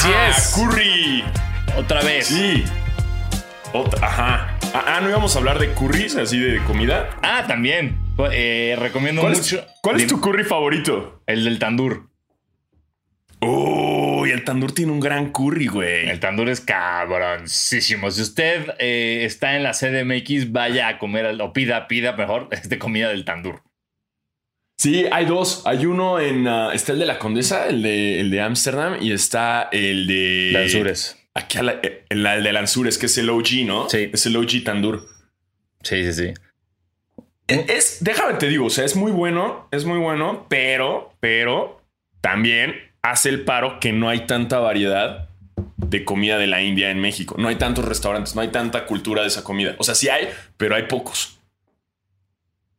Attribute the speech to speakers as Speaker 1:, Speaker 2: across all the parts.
Speaker 1: Así
Speaker 2: Ah,
Speaker 1: es.
Speaker 2: Curry.
Speaker 1: Otra vez.
Speaker 2: Sí. Otra- ajá. Ah, ah, no íbamos a hablar de curries, así de comida.
Speaker 1: Ah, también. Eh, recomiendo
Speaker 2: ¿Cuál,
Speaker 1: mucho.
Speaker 2: es, cuál es tu curry favorito?
Speaker 1: El del tandur.
Speaker 2: Uy, el tandur tiene un gran curry, güey.
Speaker 1: El tandur es cabroncísimo. Si usted eh, está en la CDMX, vaya a comer o pida, pida mejor, de comida del tandur.
Speaker 2: Sí, hay dos. Hay uno en. ah, está el de la Condesa, el de el de Ámsterdam, y está el de.
Speaker 1: Lanzures.
Speaker 2: Aquí a la- eh, el, el de Lanzures, que es el OG, ¿no?
Speaker 1: Sí.
Speaker 2: Es el OG tandur.
Speaker 1: Sí, sí, sí.
Speaker 2: Es, déjame te digo, o sea, es muy bueno, es muy bueno, pero, pero también hace el paro que no hay tanta variedad de comida de la India en México. No hay tantos restaurantes, no hay tanta cultura de esa comida. O sea, sí hay, pero hay pocos.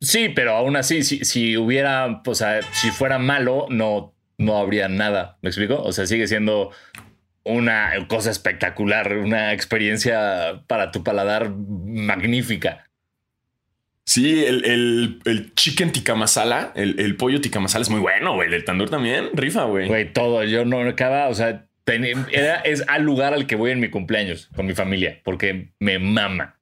Speaker 1: Sí, pero aún así, si, si hubiera, o sea, si fuera malo, no, no habría nada. ¿Me explico? O sea, sigue siendo una cosa espectacular, una experiencia para tu paladar magnífica.
Speaker 2: Sí, el, el, el chicken tikka masala, el, el pollo tikka masala es muy bueno, güey. El tandur también, rifa, güey.
Speaker 1: Güey, todo. Yo no acaba, o sea, ten- era, es al lugar al que voy en mi cumpleaños con mi familia, porque me mama.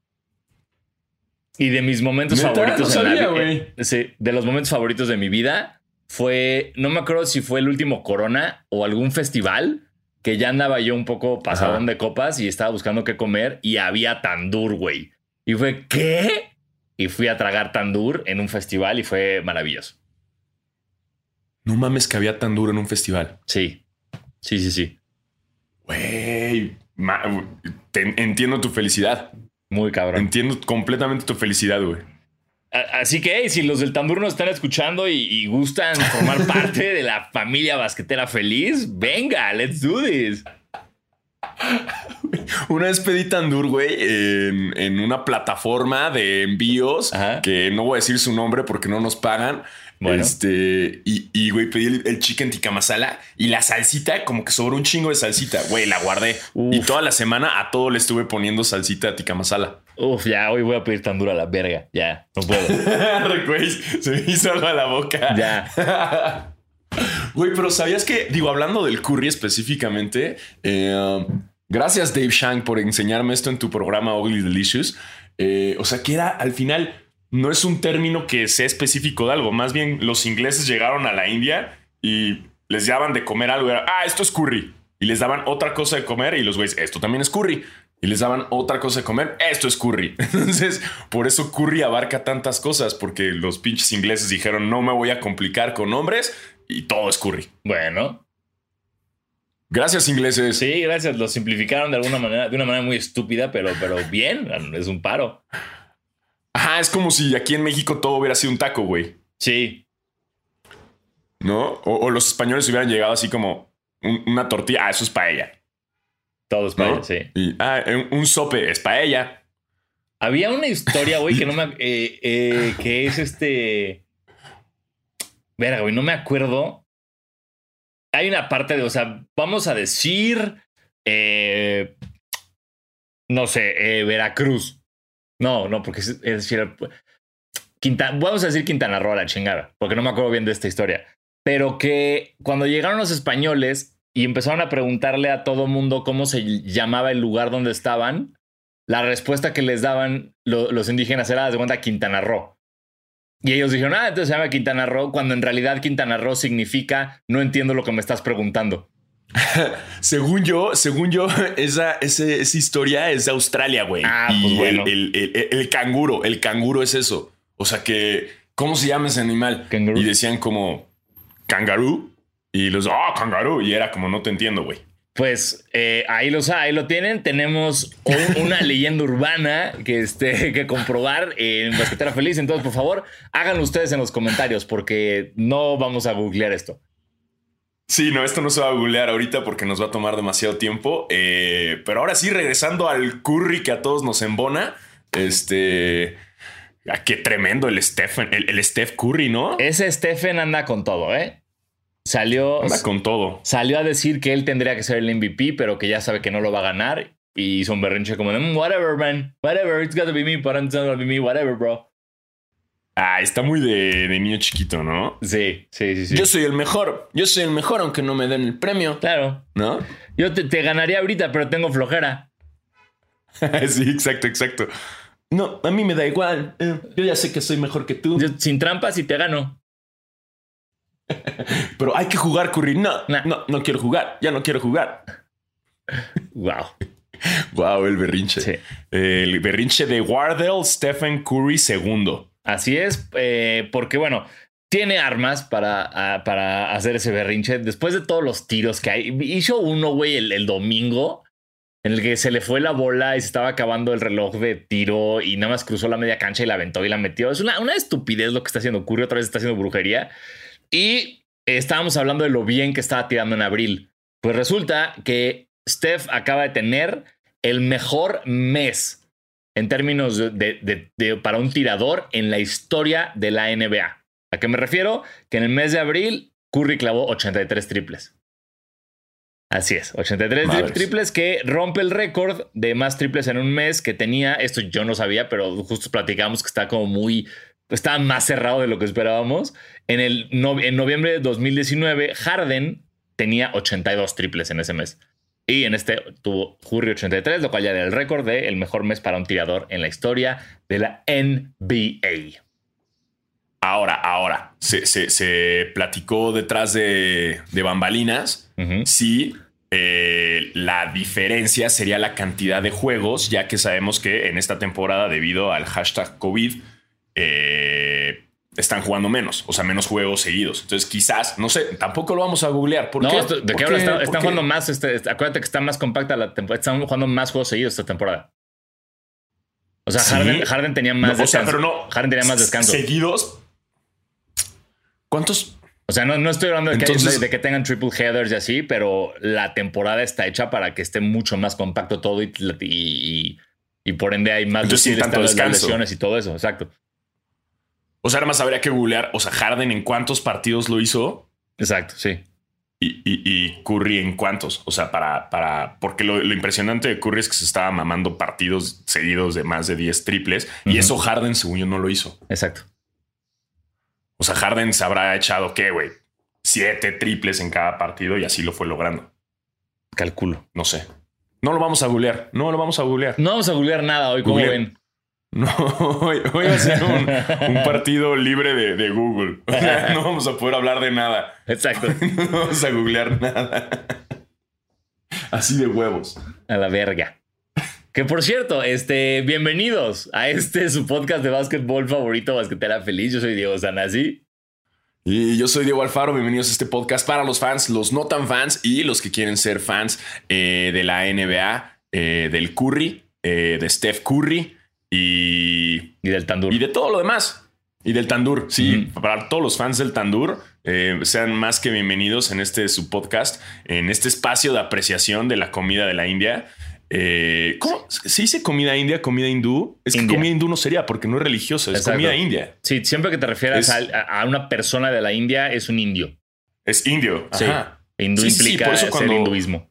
Speaker 1: Y de mis momentos
Speaker 2: ¿Neta?
Speaker 1: favoritos
Speaker 2: No sabía, güey.
Speaker 1: eh, sí, de los momentos favoritos de mi vida fue, no me acuerdo si fue el último Corona o algún festival que ya andaba yo un poco pasadón
Speaker 2: Ajá.
Speaker 1: de copas y estaba buscando qué comer y había tandur, güey. Y fue, ¿qué? Y fui a tragar tandur en un festival y fue maravilloso.
Speaker 2: No mames que había tandur en un festival.
Speaker 1: Sí, sí, sí, sí.
Speaker 2: Güey, entiendo tu felicidad.
Speaker 1: Muy cabrón.
Speaker 2: Entiendo completamente tu felicidad, güey.
Speaker 1: Así que, hey, si los del Tandur nos están escuchando y, y gustan formar parte de la familia basquetera feliz, venga, let's do this.
Speaker 2: Una vez pedí tandur, güey, en, en una plataforma de envíos
Speaker 1: Ajá.
Speaker 2: que no voy a decir su nombre porque no nos pagan.
Speaker 1: Bueno.
Speaker 2: Este, y, y, güey, pedí el, el chicken tikka masala y la salsita, como que sobró un chingo de salsita, güey, la guardé.
Speaker 1: Uf.
Speaker 2: Y toda la semana a todo le estuve poniendo salsita tikka masala.
Speaker 1: Uf, ya, hoy voy a pedir Tandur a la verga. Ya, no puedo.
Speaker 2: Güey, se me hizo agua la boca.
Speaker 1: Ya.
Speaker 2: Güey, pero ¿sabías que, digo, hablando del curry específicamente, eh, gracias Dave Shank por enseñarme esto en tu programa Ugly Delicious. Eh, o sea, que era al final, no es un término que sea específico de algo, más bien los ingleses llegaron a la India y les daban de comer algo, era, ah, esto es curry. Y les daban otra cosa de comer y los güeyes, esto también es curry. Y les daban otra cosa de comer, esto es curry. Entonces, por eso curry abarca tantas cosas, porque los pinches ingleses dijeron, no me voy a complicar con nombres y todo es curry.
Speaker 1: Bueno,
Speaker 2: Gracias, ingleses.
Speaker 1: sí, gracias. Lo simplificaron de alguna manera, de una manera muy estúpida, pero, pero bien, es un paro.
Speaker 2: Ajá, es como si aquí en México todo hubiera sido un taco, güey.
Speaker 1: Sí,
Speaker 2: ¿No? O, o los españoles hubieran llegado así como un- una tortilla. Ah, eso es paella.
Speaker 1: todo es
Speaker 2: ¿no?
Speaker 1: para sí.
Speaker 2: Y, ah, un, un sope es paella.
Speaker 1: Había una historia, güey, que no me. eh, eh, que es este. Verga, güey, no me acuerdo. Hay una parte de, o sea, vamos a decir. eh, no sé, eh, Veracruz. No, no, porque es, es. Quintana, vamos a decir Quintana Roo a la chingada, porque no me acuerdo bien de esta historia. Pero que cuando llegaron los españoles y empezaron a preguntarle a todo mundo cómo se llamaba el lugar donde estaban, la respuesta que les daban lo- los indígenas era, "Haz de cuenta, Quintana Roo. Y ellos dijeron, ah, entonces se llama Quintana Roo, cuando en realidad Quintana Roo significa, no entiendo lo que me estás preguntando.
Speaker 2: Según yo, según yo, esa, esa historia es de Australia, güey.
Speaker 1: Ah,
Speaker 2: y
Speaker 1: pues bueno.
Speaker 2: el, el- el- el canguro, el canguro es eso. O sea que, ¿cómo se llama ese animal?
Speaker 1: Canguro.
Speaker 2: Y decían como kangaroo. Y los, oh, kangaroo. Y era como, no te entiendo, güey.
Speaker 1: Pues eh, ahí, los, ahí lo tienen. Tenemos un- una leyenda urbana que, este, que comprobar en Basquetera Feliz. Entonces, por favor, háganlo ustedes en los comentarios porque no vamos a googlear esto.
Speaker 2: Sí, no, esto no se va a googlear ahorita porque nos va a tomar demasiado tiempo. Eh, pero ahora sí, regresando al curry que a todos nos embona. Este. ah, qué tremendo el Stephen, el, el Steph Curry, ¿no?
Speaker 1: Ese Stephen anda con todo, ¿eh? Salió,
Speaker 2: Anda con todo.
Speaker 1: salió a decir que él tendría que ser el MVP, pero que ya sabe que no lo va a ganar. Y hizo un berrinche como de, "Mm, whatever, man. Whatever, it's gotta be me, but it's not gonna be me, whatever, bro.
Speaker 2: Ah, está muy de, de niño chiquito, ¿no?
Speaker 1: Sí, sí, sí, sí.
Speaker 2: Yo soy el mejor. Yo soy el mejor, aunque no me den el premio.
Speaker 1: Claro.
Speaker 2: ¿No?
Speaker 1: Yo te, te ganaría ahorita, pero tengo flojera.
Speaker 2: sí, exacto, exacto. No, a mí me da igual. Eh, Yo ya sé que soy mejor que tú.
Speaker 1: Yo, sin trampas y te gano.
Speaker 2: Pero hay que jugar, Curry. No,
Speaker 1: Nah.
Speaker 2: no, no quiero jugar. Ya no quiero jugar.
Speaker 1: Wow.
Speaker 2: Wow, el berrinche.
Speaker 1: Sí.
Speaker 2: El berrinche de Wardell Stephen Curry segundo.
Speaker 1: Así es, eh, porque bueno, tiene armas para, ah, para hacer ese berrinche. Después de todos los tiros que hay, hizo uno, güey, el, domingo, en el que se le fue la bola y se estaba acabando el reloj de tiro y nada más cruzó la media cancha y la aventó y la metió. Es una, una estupidez lo que está haciendo Curry, otra vez está haciendo brujería. Y estábamos hablando de lo bien que estaba tirando en abril. Pues resulta que Steph acaba de tener el mejor mes en términos de, de- de- de- para un tirador en la historia de la NBA. ¿A qué me refiero? Que en el mes de abril Curry clavó 83 triples. Así es, 83 tri-
Speaker 2: Madres.
Speaker 1: triples que rompe el récord de más triples en un mes que tenía. Esto yo no sabía, pero justo platicamos que está como muy. Estaba más cerrado de lo que esperábamos. En, el, en noviembre de 2019, Harden tenía 82 triples en ese mes. Y en este tuvo Curry 83, lo cual ya era el récord de el mejor mes para un tirador en la historia de la NBA.
Speaker 2: Ahora, ahora, se, se- se platicó detrás de, de bambalinas si eh, la diferencia sería la cantidad de juegos, ya que sabemos que en esta temporada, debido al hashtag COVID, eh, están jugando menos, o sea, menos juegos seguidos. Entonces, quizás, no sé, tampoco lo vamos a googlear. ¿Por
Speaker 1: No,
Speaker 2: qué?
Speaker 1: esto- ¿de
Speaker 2: ¿Por
Speaker 1: qué? Están,
Speaker 2: ¿Por
Speaker 1: están
Speaker 2: qué?
Speaker 1: jugando más. este- este- acuérdate que está más compacta la temporada. Están jugando más juegos seguidos esta temporada. O sea,
Speaker 2: Sí.
Speaker 1: Harden, Harden tenía más
Speaker 2: No, o sea, pero no.
Speaker 1: Harden tenía más descanso.
Speaker 2: Seguidos. ¿Cuántos?
Speaker 1: O sea, no, no estoy hablando de que,
Speaker 2: Entonces-
Speaker 1: de que tengan triple headers y así, pero la temporada está hecha para que esté mucho más compacto todo y, y, y- y por ende hay más
Speaker 2: Entonces, tanto descanso.
Speaker 1: lesiones y todo eso. Exacto.
Speaker 2: O sea, además habría que googlear. O sea, Harden en cuántos partidos lo hizo
Speaker 1: Exacto, sí.
Speaker 2: y, y- y Curry en cuántos. O sea, para, para, porque lo, lo impresionante de Curry es que se estaba mamando partidos seguidos de más de 10 triples y eso Harden, según yo, no lo hizo.
Speaker 1: Exacto.
Speaker 2: O sea, Harden se habrá echado, ¿qué, güey? Siete triples en cada partido y así lo fue logrando.
Speaker 1: Calculo.
Speaker 2: No sé. No lo vamos a googlear. No lo vamos a googlear.
Speaker 1: No vamos a googlear nada hoy, como ven.
Speaker 2: No, hoy, hoy va a ser un, un partido libre de, de Google. O sea, no vamos a poder hablar de nada.
Speaker 1: Exacto.
Speaker 2: No vamos a googlear nada. Así de huevos.
Speaker 1: A la verga. Que por cierto, este, bienvenidos a este su podcast de básquetbol favorito, Basquetera Feliz. Yo soy Diego Sanasi.
Speaker 2: Y yo soy Diego Alfaro, bienvenidos a este podcast para los fans, los no tan fans y los que quieren ser fans eh, de la NBA, eh, del Curry, eh, de Steph Curry y,
Speaker 1: Y del Tandur.
Speaker 2: y de todo lo demás. Y del Tandur, sí, para todos los fans del Tandur, eh, sean más que bienvenidos en este su podcast, en este espacio de apreciación de la comida de la India. Eh, ¿Cómo se dice comida india, comida hindú? Es que comida hindú no sería porque no es religioso, es
Speaker 1: Exacto.
Speaker 2: comida india.
Speaker 1: Sí, siempre que te refieras
Speaker 2: Es-
Speaker 1: a, a una persona de la India, es un indio.
Speaker 2: Es indio.
Speaker 1: Sí.
Speaker 2: Ajá.
Speaker 1: Hindú
Speaker 2: Sí, sí,
Speaker 1: implica
Speaker 2: por eso
Speaker 1: ser
Speaker 2: cuando-
Speaker 1: hinduismo.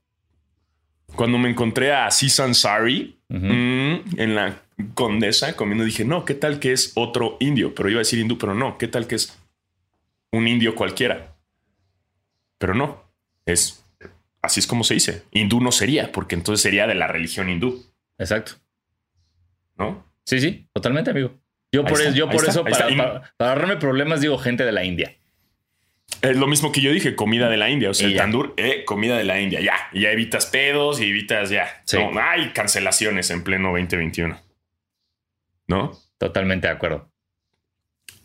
Speaker 2: Cuando me encontré a Aziz Ansari
Speaker 1: Ujú.
Speaker 2: mm, en la Condesa comiendo, dije, no, ¿qué tal que es otro indio? Pero iba a decir hindú, pero no, ¿qué tal que es un indio cualquiera? Pero no, es así es como se dice. Hindú no sería, porque entonces sería de la religión hindú,
Speaker 1: Exacto.
Speaker 2: ¿no?
Speaker 1: Sí, sí, totalmente, amigo. Yo
Speaker 2: Ahí
Speaker 1: por,
Speaker 2: está,
Speaker 1: eso, yo por
Speaker 2: está,
Speaker 1: eso, para, para- para ahorrarme problemas, digo gente de la India.
Speaker 2: Es lo mismo que yo dije, comida de la India. O sea,
Speaker 1: Y
Speaker 2: el
Speaker 1: ya.
Speaker 2: tandur, eh, comida de la India. Ya, y ya evitas pedos y evitas ya.
Speaker 1: Sí.
Speaker 2: No, hay cancelaciones en pleno 2021. ¿No?
Speaker 1: Totalmente de acuerdo.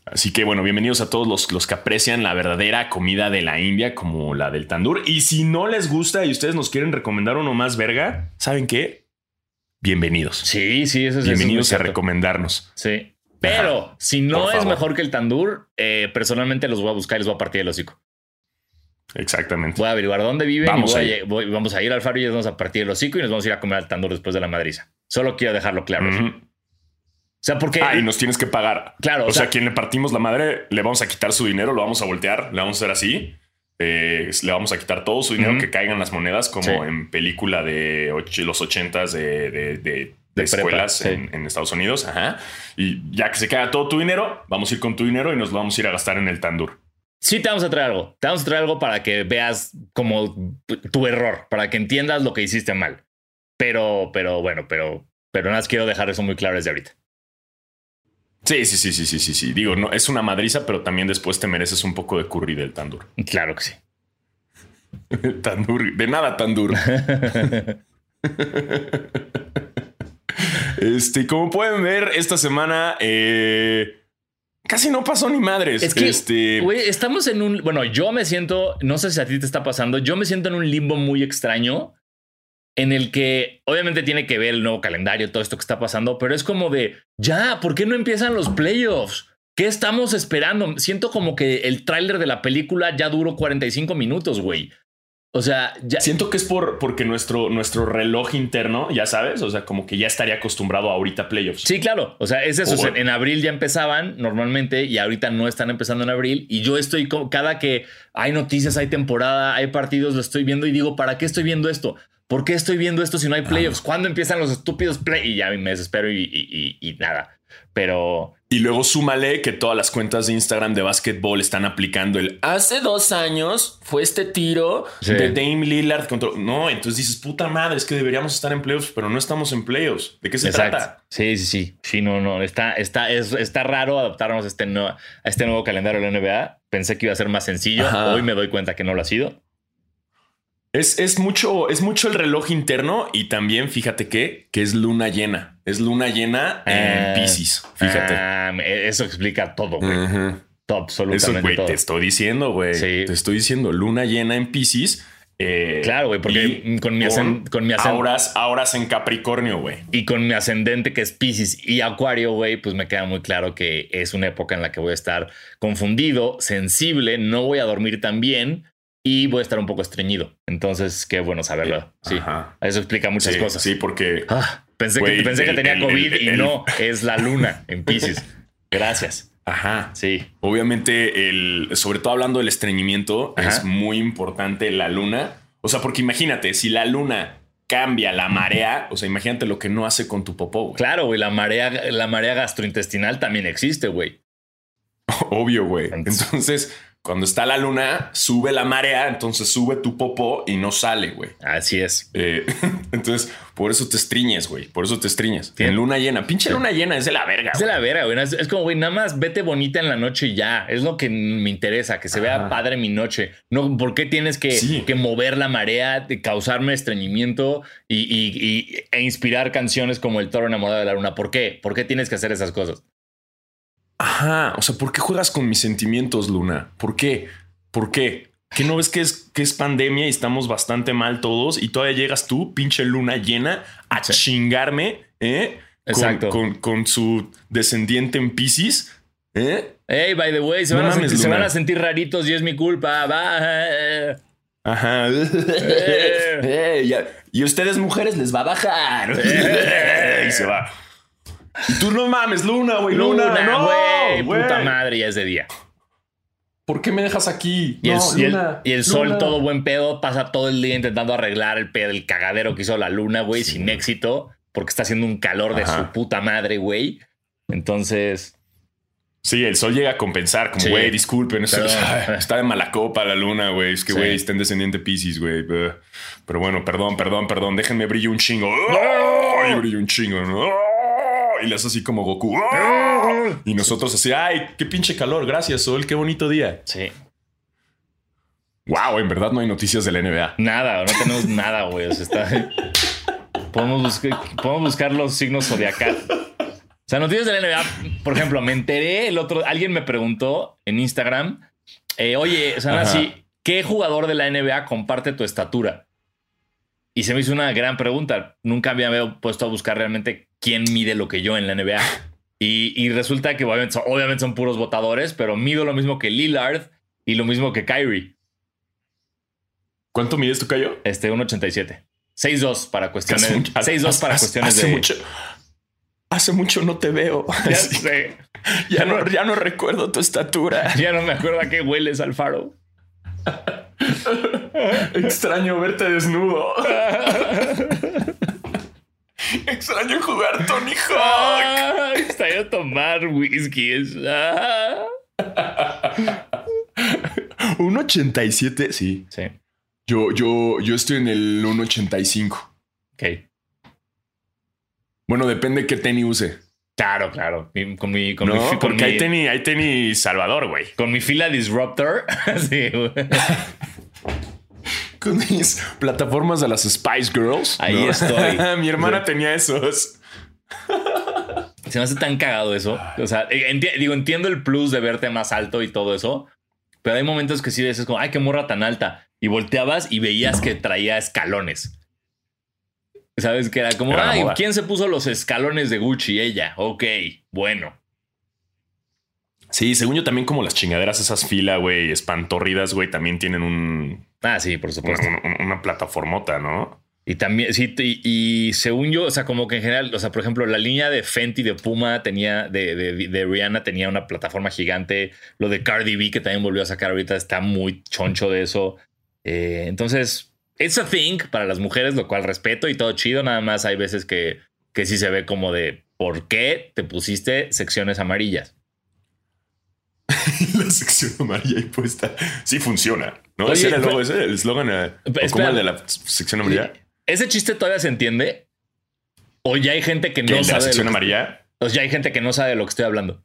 Speaker 2: Así que bueno, bienvenidos a todos los, los que aprecian la verdadera comida de la India como la del tandur. Y si no les gusta y ustedes nos quieren recomendar uno más verga, ¿saben qué? Bienvenidos.
Speaker 1: Sí, sí, eso es eso
Speaker 2: bienvenidos a
Speaker 1: cierto.
Speaker 2: recomendarnos.
Speaker 1: Sí. Pero si no
Speaker 2: Por
Speaker 1: es
Speaker 2: favor.
Speaker 1: mejor que el tandur, eh, personalmente los voy a buscar y les voy a partir el hocico.
Speaker 2: Exactamente.
Speaker 1: Voy a averiguar dónde viven
Speaker 2: Vamos
Speaker 1: y voy a voy- vamos a ir al faro y les vamos a partir el hocico y nos vamos a ir a comer al tandur después de la madriza. Solo quiero dejarlo claro. Sea, porque...
Speaker 2: Ah, y nos tienes que pagar.
Speaker 1: Claro,
Speaker 2: O,
Speaker 1: o
Speaker 2: sea,
Speaker 1: sea-
Speaker 2: quien le partimos la madre, le vamos a quitar su dinero, lo vamos a voltear, le vamos a hacer así. eh, le vamos a quitar todo su dinero
Speaker 1: Ujú.
Speaker 2: que caigan las monedas, como
Speaker 1: Sí.
Speaker 2: en película de los ochentas de, de, de de, escuelas en, Estados Unidos. Ajá. Y ya que se queda todo tu dinero, vamos a ir con tu dinero y nos lo vamos a ir a gastar en el tandur.
Speaker 1: Sí, te vamos a traer algo. Te vamos a traer algo para que veas como tu error, para que entiendas lo que hiciste mal. Pero, pero bueno, pero, pero nada más quiero dejar eso muy claro desde ahorita.
Speaker 2: Sí, sí, sí, sí, sí, sí, sí. Digo, no, es una madriza, pero también después te mereces un poco de curry del tandur.
Speaker 1: Claro que sí.
Speaker 2: tandur, de nada tandur. este, como pueden ver, esta semana eh, casi no pasó ni madres.
Speaker 1: Es que,
Speaker 2: este...
Speaker 1: estamos en un. Bueno, yo me siento, no sé si a ti te está pasando, yo me siento en un limbo muy extraño en el que obviamente tiene que ver el nuevo calendario, todo esto que está pasando, pero es como de, ya, ¿por qué no empiezan los playoffs? ¿Qué estamos esperando? Siento como que el tráiler de la película ya duró 45 minutos, güey. O sea, ya...
Speaker 2: Siento que es por, porque nuestro, nuestro reloj interno, ya sabes, o sea, como que ya estaría acostumbrado a ahorita playoffs.
Speaker 1: Sí, claro. O sea, es eso. en abril ya empezaban normalmente y ahorita no están empezando en abril. Y yo estoy, cada que hay noticias, hay temporada, hay partidos, lo estoy viendo y digo, ¿para qué estoy viendo esto? ¿Por qué estoy viendo esto si no hay playoffs? ¿Cuándo empiezan los estúpidos playoffs? Y ya me desespero y nada. Pero
Speaker 2: y luego súmale que todas las cuentas de Instagram de básquetbol están aplicando el hace dos años fue este tiro de Dame Lillard contra. No, entonces dices, puta madre, es que deberíamos estar en playoffs, pero no estamos en playoffs. ¿De qué se trata?
Speaker 1: Sí, sí, sí. Sí, no, no. Está, está, es, está raro adaptarnos a este, a este nuevo calendario de la NBA. Pensé que iba a ser más sencillo. Hoy me doy cuenta que no lo ha sido.
Speaker 2: Es, mucho, es mucho el reloj interno y también fíjate que, que es luna llena. Es luna llena en ah, Pisces. Fíjate.
Speaker 1: Ah, eso explica todo, güey. Absolutamente.
Speaker 2: Eso, güey, te estoy diciendo, güey. Te estoy diciendo luna llena en Pisces.
Speaker 1: Eh, claro, güey, porque con mi, con, mi
Speaker 2: Auras, en Capricornio, güey.
Speaker 1: Y con mi ascendente que es Pisces y Acuario, güey, pues me queda muy claro que es una época en la que voy a estar confundido, sensible, no voy a dormir tan bien y voy a estar un poco estreñido. Entonces, qué bueno saberlo. Sí, eso explica muchas cosas.
Speaker 2: Sí, porque
Speaker 1: ah, pensé, que, pensé que tenía COVID y no, es la luna en Pisces. Gracias.
Speaker 2: Ajá. Sí. Obviamente, el, sobre todo hablando del estreñimiento, es muy importante la luna. O sea, porque imagínate, si la luna cambia la marea, o sea, imagínate lo que no hace con tu popó.
Speaker 1: Claro, güey, la marea, la marea gastrointestinal también existe, güey.
Speaker 2: Obvio, güey. Entonces cuando está la luna, sube la marea, entonces sube tu popó y no sale, güey.
Speaker 1: Así es.
Speaker 2: Eh, entonces, por eso te estriñes, güey. Por eso te estriñes. En luna llena. Pinche luna llena es de la verga.
Speaker 1: Es de la verga, güey. Es, como, güey, nada más vete bonita en la noche y ya. Es lo que me interesa, que se vea padre mi noche. No, ¿por qué tienes que, que mover la marea, causarme estreñimiento y, e inspirar canciones como El toro enamorado de la luna? ¿Por qué? ¿Por qué tienes que hacer esas cosas?
Speaker 2: Ajá, o sea, ¿por qué juegas con mis sentimientos, Luna? ¿Por qué? ¿Por qué? ¿Que no ves que es, que es pandemia y estamos bastante mal todos y todavía llegas tú, pinche luna llena, a chingarme, ¿eh? Exacto. Con, su descendiente en Pisces, ¿eh?
Speaker 1: Hey, by the way, se, van, a sentir, raritos y es mi culpa. Va.
Speaker 2: Ajá. Eh. y a ustedes mujeres les va a bajar. y se va. Y tú no mames, Luna, güey. Luna, Luna, no,
Speaker 1: güey. Puta madre, ya es de día.
Speaker 2: ¿Por qué me dejas aquí?
Speaker 1: Y, el, sol todo buen pedo pasa todo el día intentando arreglar el pedo, el cagadero que hizo la luna, güey, sin éxito, porque está haciendo un calor de su puta madre, güey. Entonces.
Speaker 2: Sí, el sol llega a compensar, como, güey, disculpen, está de mala copa la luna, güey. Es que, güey, está en descendiente Pisces, güey. Pero bueno, perdón, perdón, perdón, déjenme brillo un chingo. ¡Ay, brillo un chingo! ¿no? Y le hace así como Goku. Y nosotros así, ay, qué pinche calor, gracias, Sol, qué bonito día.
Speaker 1: Sí.
Speaker 2: Wow, en verdad no hay noticias de la NBA.
Speaker 1: Nada, no tenemos nada, güey. O sea, está... podemos, buscar, podemos buscar los signos zodiacales. O sea, noticias de la NBA, por ejemplo, me enteré el otro, alguien me preguntó en Instagram, eh, oye, así, ¿qué jugador de la NBA comparte tu estatura? Y se me hizo una gran pregunta. Nunca había puesto a buscar realmente quién mide lo que yo en la NBA. Y, resulta que obviamente son, puros votadores, pero mido lo mismo que Lillard y lo mismo que Kyrie.
Speaker 2: ¿Cuánto mides tu Cayo?
Speaker 1: Este, 1.87. 6'2 para cuestiones. 6'2 para cuestiones
Speaker 2: hace
Speaker 1: de.
Speaker 2: Mucho, hace mucho no te veo.
Speaker 1: Ya sé.
Speaker 2: Ya no, ya no recuerdo tu estatura.
Speaker 1: Ya no me acuerdo a qué hueles, Alfaro.
Speaker 2: Extraño verte desnudo. Extraño jugar Tony Hawk.
Speaker 1: Ah, extraño tomar whisky. ah.
Speaker 2: Un 87, sí.
Speaker 1: Sí,
Speaker 2: Yo, yo, yo estoy en el 1.85.
Speaker 1: ok.
Speaker 2: Bueno, depende qué tenis use.
Speaker 1: Claro, claro. Con mi, con mi,
Speaker 2: No,
Speaker 1: fi- con
Speaker 2: porque
Speaker 1: mi-
Speaker 2: hay tenis, hay tenis Salvador, güey.
Speaker 1: con mi fila Disruptor. sí.
Speaker 2: Con mis plataformas de las Spice Girls.
Speaker 1: Ahí estoy.
Speaker 2: Mi hermana
Speaker 1: Sí.
Speaker 2: tenía esos.
Speaker 1: Se me hace tan cagado eso. O sea, eh, enti- digo, entiendo el plus de verte más alto y todo eso, pero hay momentos que sí dices como, ay, qué morra tan alta. Y volteabas y veías que traía escalones. ¿Sabes? Que era como,
Speaker 2: Era
Speaker 1: ay. ¿quién se puso los escalones de Gucci? Ella. Ok, bueno.
Speaker 2: Sí, según yo también como las chingaderas esas fila, güey, espantorridas, güey, también tienen un,
Speaker 1: Ah, sí, por supuesto.
Speaker 2: una- una plataformota, ¿no?
Speaker 1: Y también, sí, y, y según yo, o sea, como que en general, o sea, por ejemplo, la línea de Fenty de Puma tenía, de, de, de Rihanna tenía una plataforma gigante. Lo de Cardi B, que también volvió a sacar ahorita, está muy choncho de eso. Eh, entonces, it's a thing para las mujeres, lo cual respeto y todo chido. Nada más hay veces que, que sí se ve como de por qué te pusiste secciones amarillas.
Speaker 2: la sección amarilla ahí puesta. Sí funciona, ¿no?
Speaker 1: Oye,
Speaker 2: ese era el logo, ese, el eslogan. eh, ¿o
Speaker 1: Espera.
Speaker 2: ¿Cómo el de la sección amarilla?
Speaker 1: ¿Ese chiste todavía se entiende? ¿O ya hay gente que
Speaker 2: ¿Qué,
Speaker 1: no
Speaker 2: la
Speaker 1: sabe? de
Speaker 2: sección
Speaker 1: que-
Speaker 2: amarilla?
Speaker 1: o ya hay gente que no sabe de lo que estoy hablando.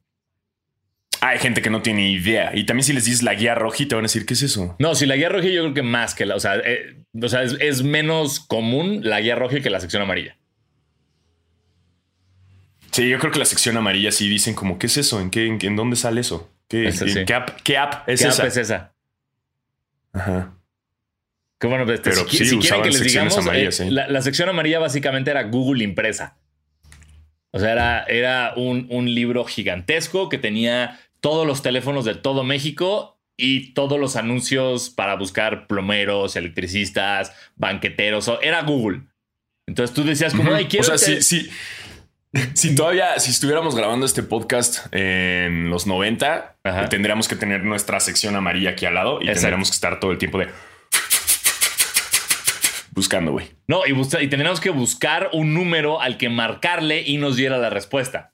Speaker 2: Ah, hay gente que no tiene idea. Y también si les dices la guía roja, te van a decir, ¿qué es eso?
Speaker 1: No, si la guía roja yo creo que más que la, o sea, eh, o sea es, es menos común la guía roja que la sección amarilla.
Speaker 2: Sí, yo creo que la sección amarilla sí dicen como, ¿qué es eso? ¿En qué, en, en dónde sale eso? ¿Qué,
Speaker 1: Ese
Speaker 2: en
Speaker 1: sí.
Speaker 2: qué app, qué app es
Speaker 1: ¿Qué app es esa?
Speaker 2: Ajá.
Speaker 1: Que bueno, pues,
Speaker 2: Pero
Speaker 1: si,
Speaker 2: sí,
Speaker 1: si quieren
Speaker 2: usaban
Speaker 1: que les digamos,
Speaker 2: amarillas,
Speaker 1: eh,
Speaker 2: sí.
Speaker 1: la, la sección amarilla básicamente era Google impresa. O sea, era, era un, un libro gigantesco que tenía todos los teléfonos de todo México y todos los anuncios para buscar plomeros, electricistas, banqueteros. Era Google. Entonces tú decías como, ay, quiero...
Speaker 2: O sea,
Speaker 1: te-
Speaker 2: si, si, si todavía, si estuviéramos grabando este podcast en los 90,
Speaker 1: Ajá.
Speaker 2: tendríamos que tener nuestra sección amarilla aquí al lado y
Speaker 1: Exacto.
Speaker 2: tendríamos que estar todo el tiempo de buscando, güey.
Speaker 1: No, y, busca- y tendríamos que buscar un número al que marcarle y nos diera la respuesta.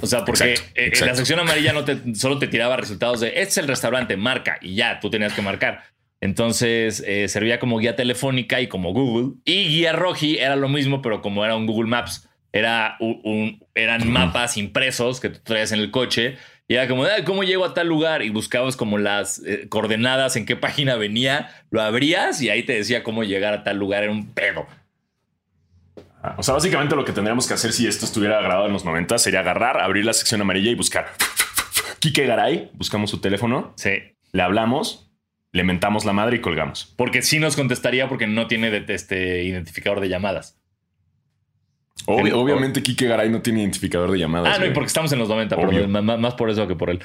Speaker 1: O sea, porque
Speaker 2: Exacto,
Speaker 1: eh,
Speaker 2: exacto.
Speaker 1: la sección amarilla no te, solo te tiraba resultados de este es el restaurante, marca y ya, tú tenías que marcar. Entonces eh, servía como guía telefónica y como Google. Y guía roji era lo mismo, pero como era un Google Maps, era un, un- eran mapas impresos que tú traías en el coche. Y era como, "Ay, ¿cómo llego a tal lugar? Y buscabas como las eh, coordenadas, en qué página venía, lo abrías y ahí te decía cómo llegar a tal lugar. Era un pedo.
Speaker 2: Ah, O sea, básicamente lo que tendríamos que hacer si esto estuviera grabado en los 90 sería agarrar, abrir la sección amarilla y buscar Kike Garay, buscamos su teléfono,
Speaker 1: Sí.
Speaker 2: le hablamos, le mentamos la madre y colgamos.
Speaker 1: Porque sí nos contestaría porque no tiene de- este identificador de llamadas.
Speaker 2: Obvi-
Speaker 1: En-
Speaker 2: obviamente Kike Garay no tiene identificador de llamadas.
Speaker 1: Ah, no, y porque estamos en los 90,
Speaker 2: Obvio.
Speaker 1: pero más, más por eso que por él.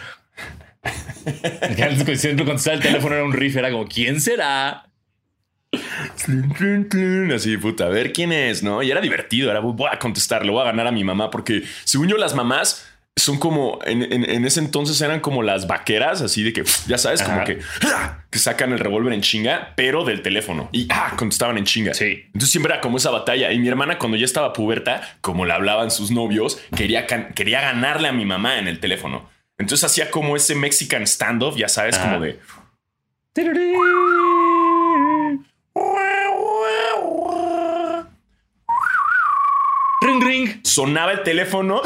Speaker 1: Siempre contestaba el teléfono era un riff, era como, ¿quién será?
Speaker 2: Así, puta, a ver quién es, ¿no? Y era divertido, era voy a contestar, le voy a ganar a mi mamá, porque según yo, las mamás son como, en, en- en ese entonces eran como las vaqueras, así de que, ya sabes, como que, ¡ah! que sacan el revólver en chinga, pero del teléfono. Y ah, contestaban en chinga.
Speaker 1: Sí.
Speaker 2: Entonces siempre era como esa batalla. Y mi hermana, cuando ya estaba puberta, como le hablaban sus novios, quería, quería ganarle a mi mamá en el teléfono. Entonces hacía como ese Mexican standoff, ya sabes,
Speaker 1: Ajá.
Speaker 2: como de. Sonaba el teléfono.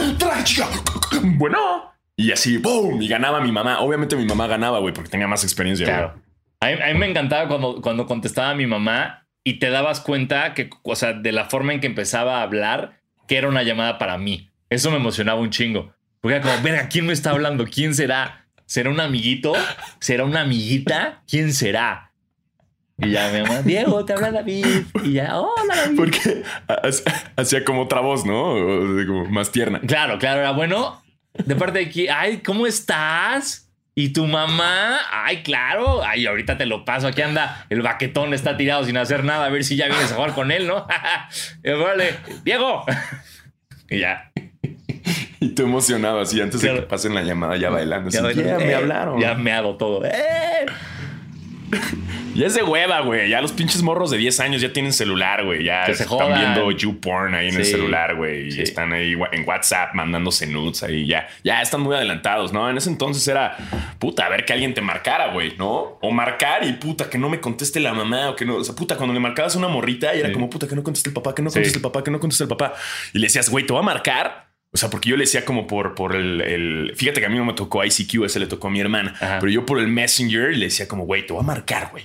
Speaker 2: Bueno. Y así, ¡boom! Y ganaba mi mamá. Obviamente mi mamá ganaba, güey, porque tenía más experiencia.
Speaker 1: a mí me encantaba cuando, cuando contestaba a mi mamá y te dabas cuenta que, o sea, de la forma en que empezaba a hablar, que era una llamada para mí. Eso me emocionaba un chingo. Porque era como, verga, ¿quién me está hablando? ¿Quién será? ¿Será un amiguito? ¿Será una amiguita? ¿Quién será? Y ya mi mamá, Diego, te habla David. Y ya, hola David.
Speaker 2: Porque ha- hacía como otra voz, ¿no? O sea, como más tierna.
Speaker 1: Claro, claro, era bueno. De parte de aquí, ay, ¿cómo estás? ¿Y tu mamá? Ay, claro. Ay, ahorita te lo paso. Aquí anda el baquetón, está tirado sin hacer nada. A ver si ya vienes a jugar con él, ¿no? Y órale, Diego. Y ya.
Speaker 2: Y tú emocionado así antes de
Speaker 1: Claro.
Speaker 2: que pasen la llamada, ya bailando.
Speaker 1: Ya,
Speaker 2: así, "Yeah, me
Speaker 1: eh,
Speaker 2: hablaron.
Speaker 1: Ya me ha dado todo. ¡Eh!
Speaker 2: Ya es de hueva, güey. Ya los pinches morros de 10 años ya tienen celular, güey. Ya
Speaker 1: Que se
Speaker 2: están
Speaker 1: jodan.
Speaker 2: viendo YouPorn ahí en el celular, güey.
Speaker 1: Sí.
Speaker 2: Y están ahí en WhatsApp mandándose nudes ahí. Ya, ya están muy adelantados, ¿no? En ese entonces era, puta, a ver que alguien te marcara, güey, ¿no? O marcar y puta, que no me conteste la mamá o que no. O sea, puta, cuando le marcabas una morrita y era
Speaker 1: Sí.
Speaker 2: como, puta, que no conteste el papá, que no conteste el papá, que no conteste el papá. Y le decías, güey, te voy a marcar. O sea, porque yo le decía como por, por el, el- Fíjate que a mí no me tocó ICQ, ese le tocó a mi hermana.
Speaker 1: Ajá.
Speaker 2: Pero yo por el Messenger le decía como, güey, te voy a marcar, güey.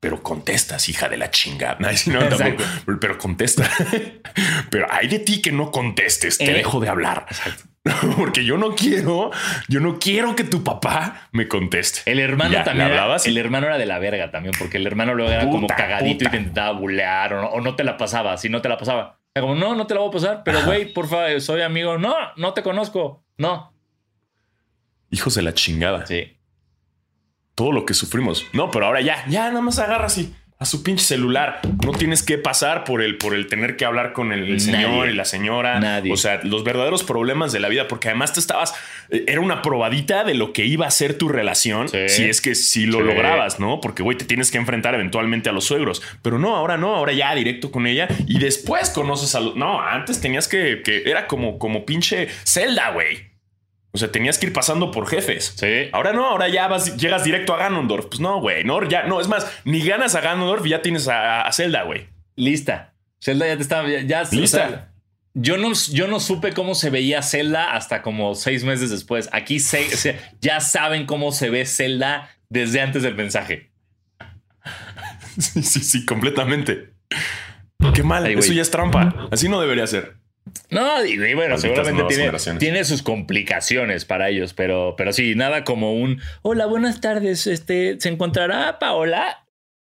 Speaker 2: Pero contestas, hija de la chingada. No, tampoco. Pero, contesta. pero hay de ti que no contestes. Te
Speaker 1: Eh.
Speaker 2: dejo de hablar. Porque yo no quiero, yo no quiero que tu papá me conteste.
Speaker 1: El hermano
Speaker 2: Ya,
Speaker 1: también.
Speaker 2: ¿le
Speaker 1: Era, el hermano era de la verga también, porque el hermano luego era como
Speaker 2: Puta,
Speaker 1: cagadito y
Speaker 2: puta.
Speaker 1: te intentaba bulear o no, o no te la pasaba. Si no te la pasaba, era como, no, no te la voy a pasar, pero güey, por favor, soy amigo. No, no te conozco. No.
Speaker 2: Hijos de la chingada.
Speaker 1: Sí.
Speaker 2: Todo lo que sufrimos. No, pero ahora ya, ya nada más agarra así a su pinche celular. No tienes que pasar por el, por el tener que hablar con el, el señor
Speaker 1: Nadie.
Speaker 2: y la señora.
Speaker 1: Nadie.
Speaker 2: O sea, los verdaderos problemas de la vida, porque además te estabas, eh, era una probadita de lo que iba a ser tu relación.
Speaker 1: Sí.
Speaker 2: Si es que si lo
Speaker 1: Sí.
Speaker 2: lograbas, ¿no? Porque, güey, te tienes que enfrentar eventualmente a los suegros. Pero no, ahora no, ahora ya directo con ella y después conoces a los... No, antes tenías que, que era como, como pinche Zelda, güey. O sea, tenías que ir pasando por jefes.
Speaker 1: Sí.
Speaker 2: Ahora no, ahora ya vas, llegas directo a Ganondorf. Pues no, güey, no, ya, no, es más, ni ganas a Ganondorf y ya tienes a, a Zelda, güey.
Speaker 1: Lista. Zelda ya te estaba. Ya, ya- o
Speaker 2: Lista.
Speaker 1: sea, yo no, yo no supe cómo se veía Zelda hasta como seis meses después. Aquí se, se- ya saben cómo se ve Zelda desde antes del mensaje.
Speaker 2: Sí, sí, sí, completamente. Qué mal,
Speaker 1: Ay,
Speaker 2: eso ya es trampa. Así no debería ser.
Speaker 1: No, y, y bueno,
Speaker 2: Malditas
Speaker 1: seguramente tiene, tiene sus complicaciones para ellos, pero, pero sí, nada como un hola, buenas tardes. Este se encontrará Paola.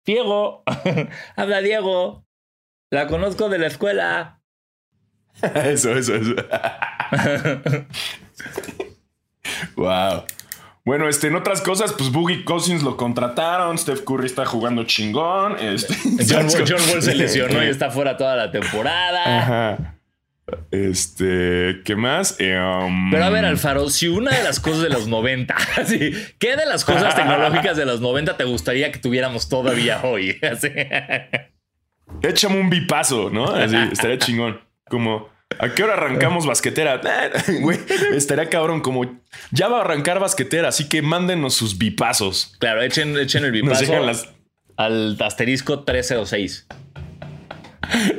Speaker 1: Diego. Habla Diego. La conozco de la escuela.
Speaker 2: Eso, eso, eso. wow. Bueno, este, en otras cosas, pues Boogie Cousins lo contrataron, Steph Curry está jugando chingón. Este,
Speaker 1: John, John Wall se lesionó y está fuera toda la temporada.
Speaker 2: Ajá. Este, ¿qué más? Um,
Speaker 1: Pero a ver, Alfaro, si una de las cosas de los 90, así, ¿qué de las cosas tecnológicas de los 90 te gustaría que tuviéramos todavía hoy? Así.
Speaker 2: Échame un bipazo, ¿no? Así, estaría chingón. Como, ¿a qué hora arrancamos basquetera? Eh, Güey, estaría cabrón. Como, ya va a arrancar basquetera, así que mándenos sus bipazos.
Speaker 1: Claro, echen, echen el
Speaker 2: Nos
Speaker 1: bipazo
Speaker 2: las.
Speaker 1: al asterisco 1306.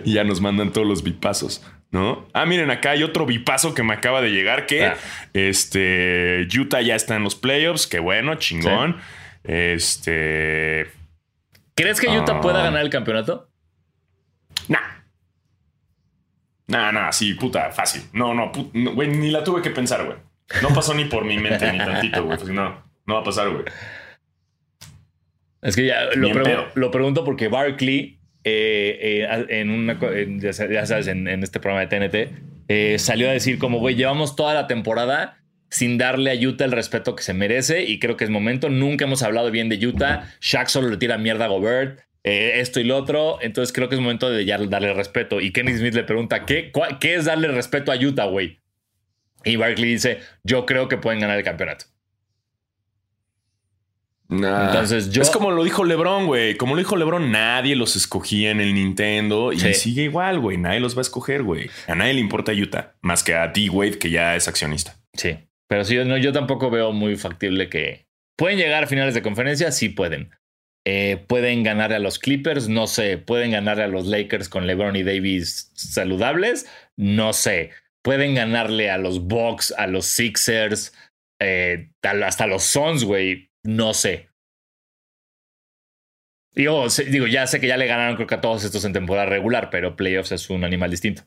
Speaker 2: Y ya nos mandan todos los bipazos, ¿no? Ah, miren, acá hay otro bipazo que me acaba de llegar que
Speaker 1: Ah.
Speaker 2: este Utah ya está en los playoffs. Qué bueno, chingón. Este.
Speaker 1: ¿Crees que Utah
Speaker 2: Ah.
Speaker 1: pueda ganar el campeonato?
Speaker 2: Nah. Nah, nah, sí, puta, fácil. No, no, put- no, güey, ni la tuve que pensar, güey. No pasó ni por mi mente ni tantito, güey. No, no va a pasar, güey.
Speaker 1: Es que ya lo, pregu-
Speaker 2: pedo.
Speaker 1: lo pregunto porque Barkley, eh, eh, en una, ya sa- ya sabes, en, este programa de TNT, eh, salió a decir como, güey, llevamos toda la temporada sin darle a Utah el respeto que se merece y creo que es momento. Nunca hemos hablado bien de Utah. Shaq solo le tira mierda a Gobert. esto y lo otro, entonces creo que es momento de ya darle respeto. Y Kenny Smith le pregunta: ¿qué, ¿qué es darle respeto a Utah, güey? Y Barkley dice: Yo creo que pueden ganar el campeonato.
Speaker 2: Nah.
Speaker 1: Entonces, yo-
Speaker 2: Es como lo dijo LeBron, güey. Como lo dijo LeBron, nadie los escogía en el Nintendo y
Speaker 1: Sí.
Speaker 2: sigue igual, güey. Nadie los va a escoger, güey. A nadie le importa Utah, más que a D-Wade, que ya es accionista.
Speaker 1: Sí, pero sí, no, yo tampoco veo muy factible que pueden llegar a finales de conferencia, sí pueden. Eh, pueden ganarle a los Clippers, no sé. Pueden ganarle a los Lakers con LeBron y Davis saludables, no sé. Pueden ganarle a los Bucks, a los Sixers, eh, hasta los Suns, güey, no sé. Digo, digo, ya sé que ya le ganaron creo que a todos estos en temporada regular, pero playoffs es un animal distinto.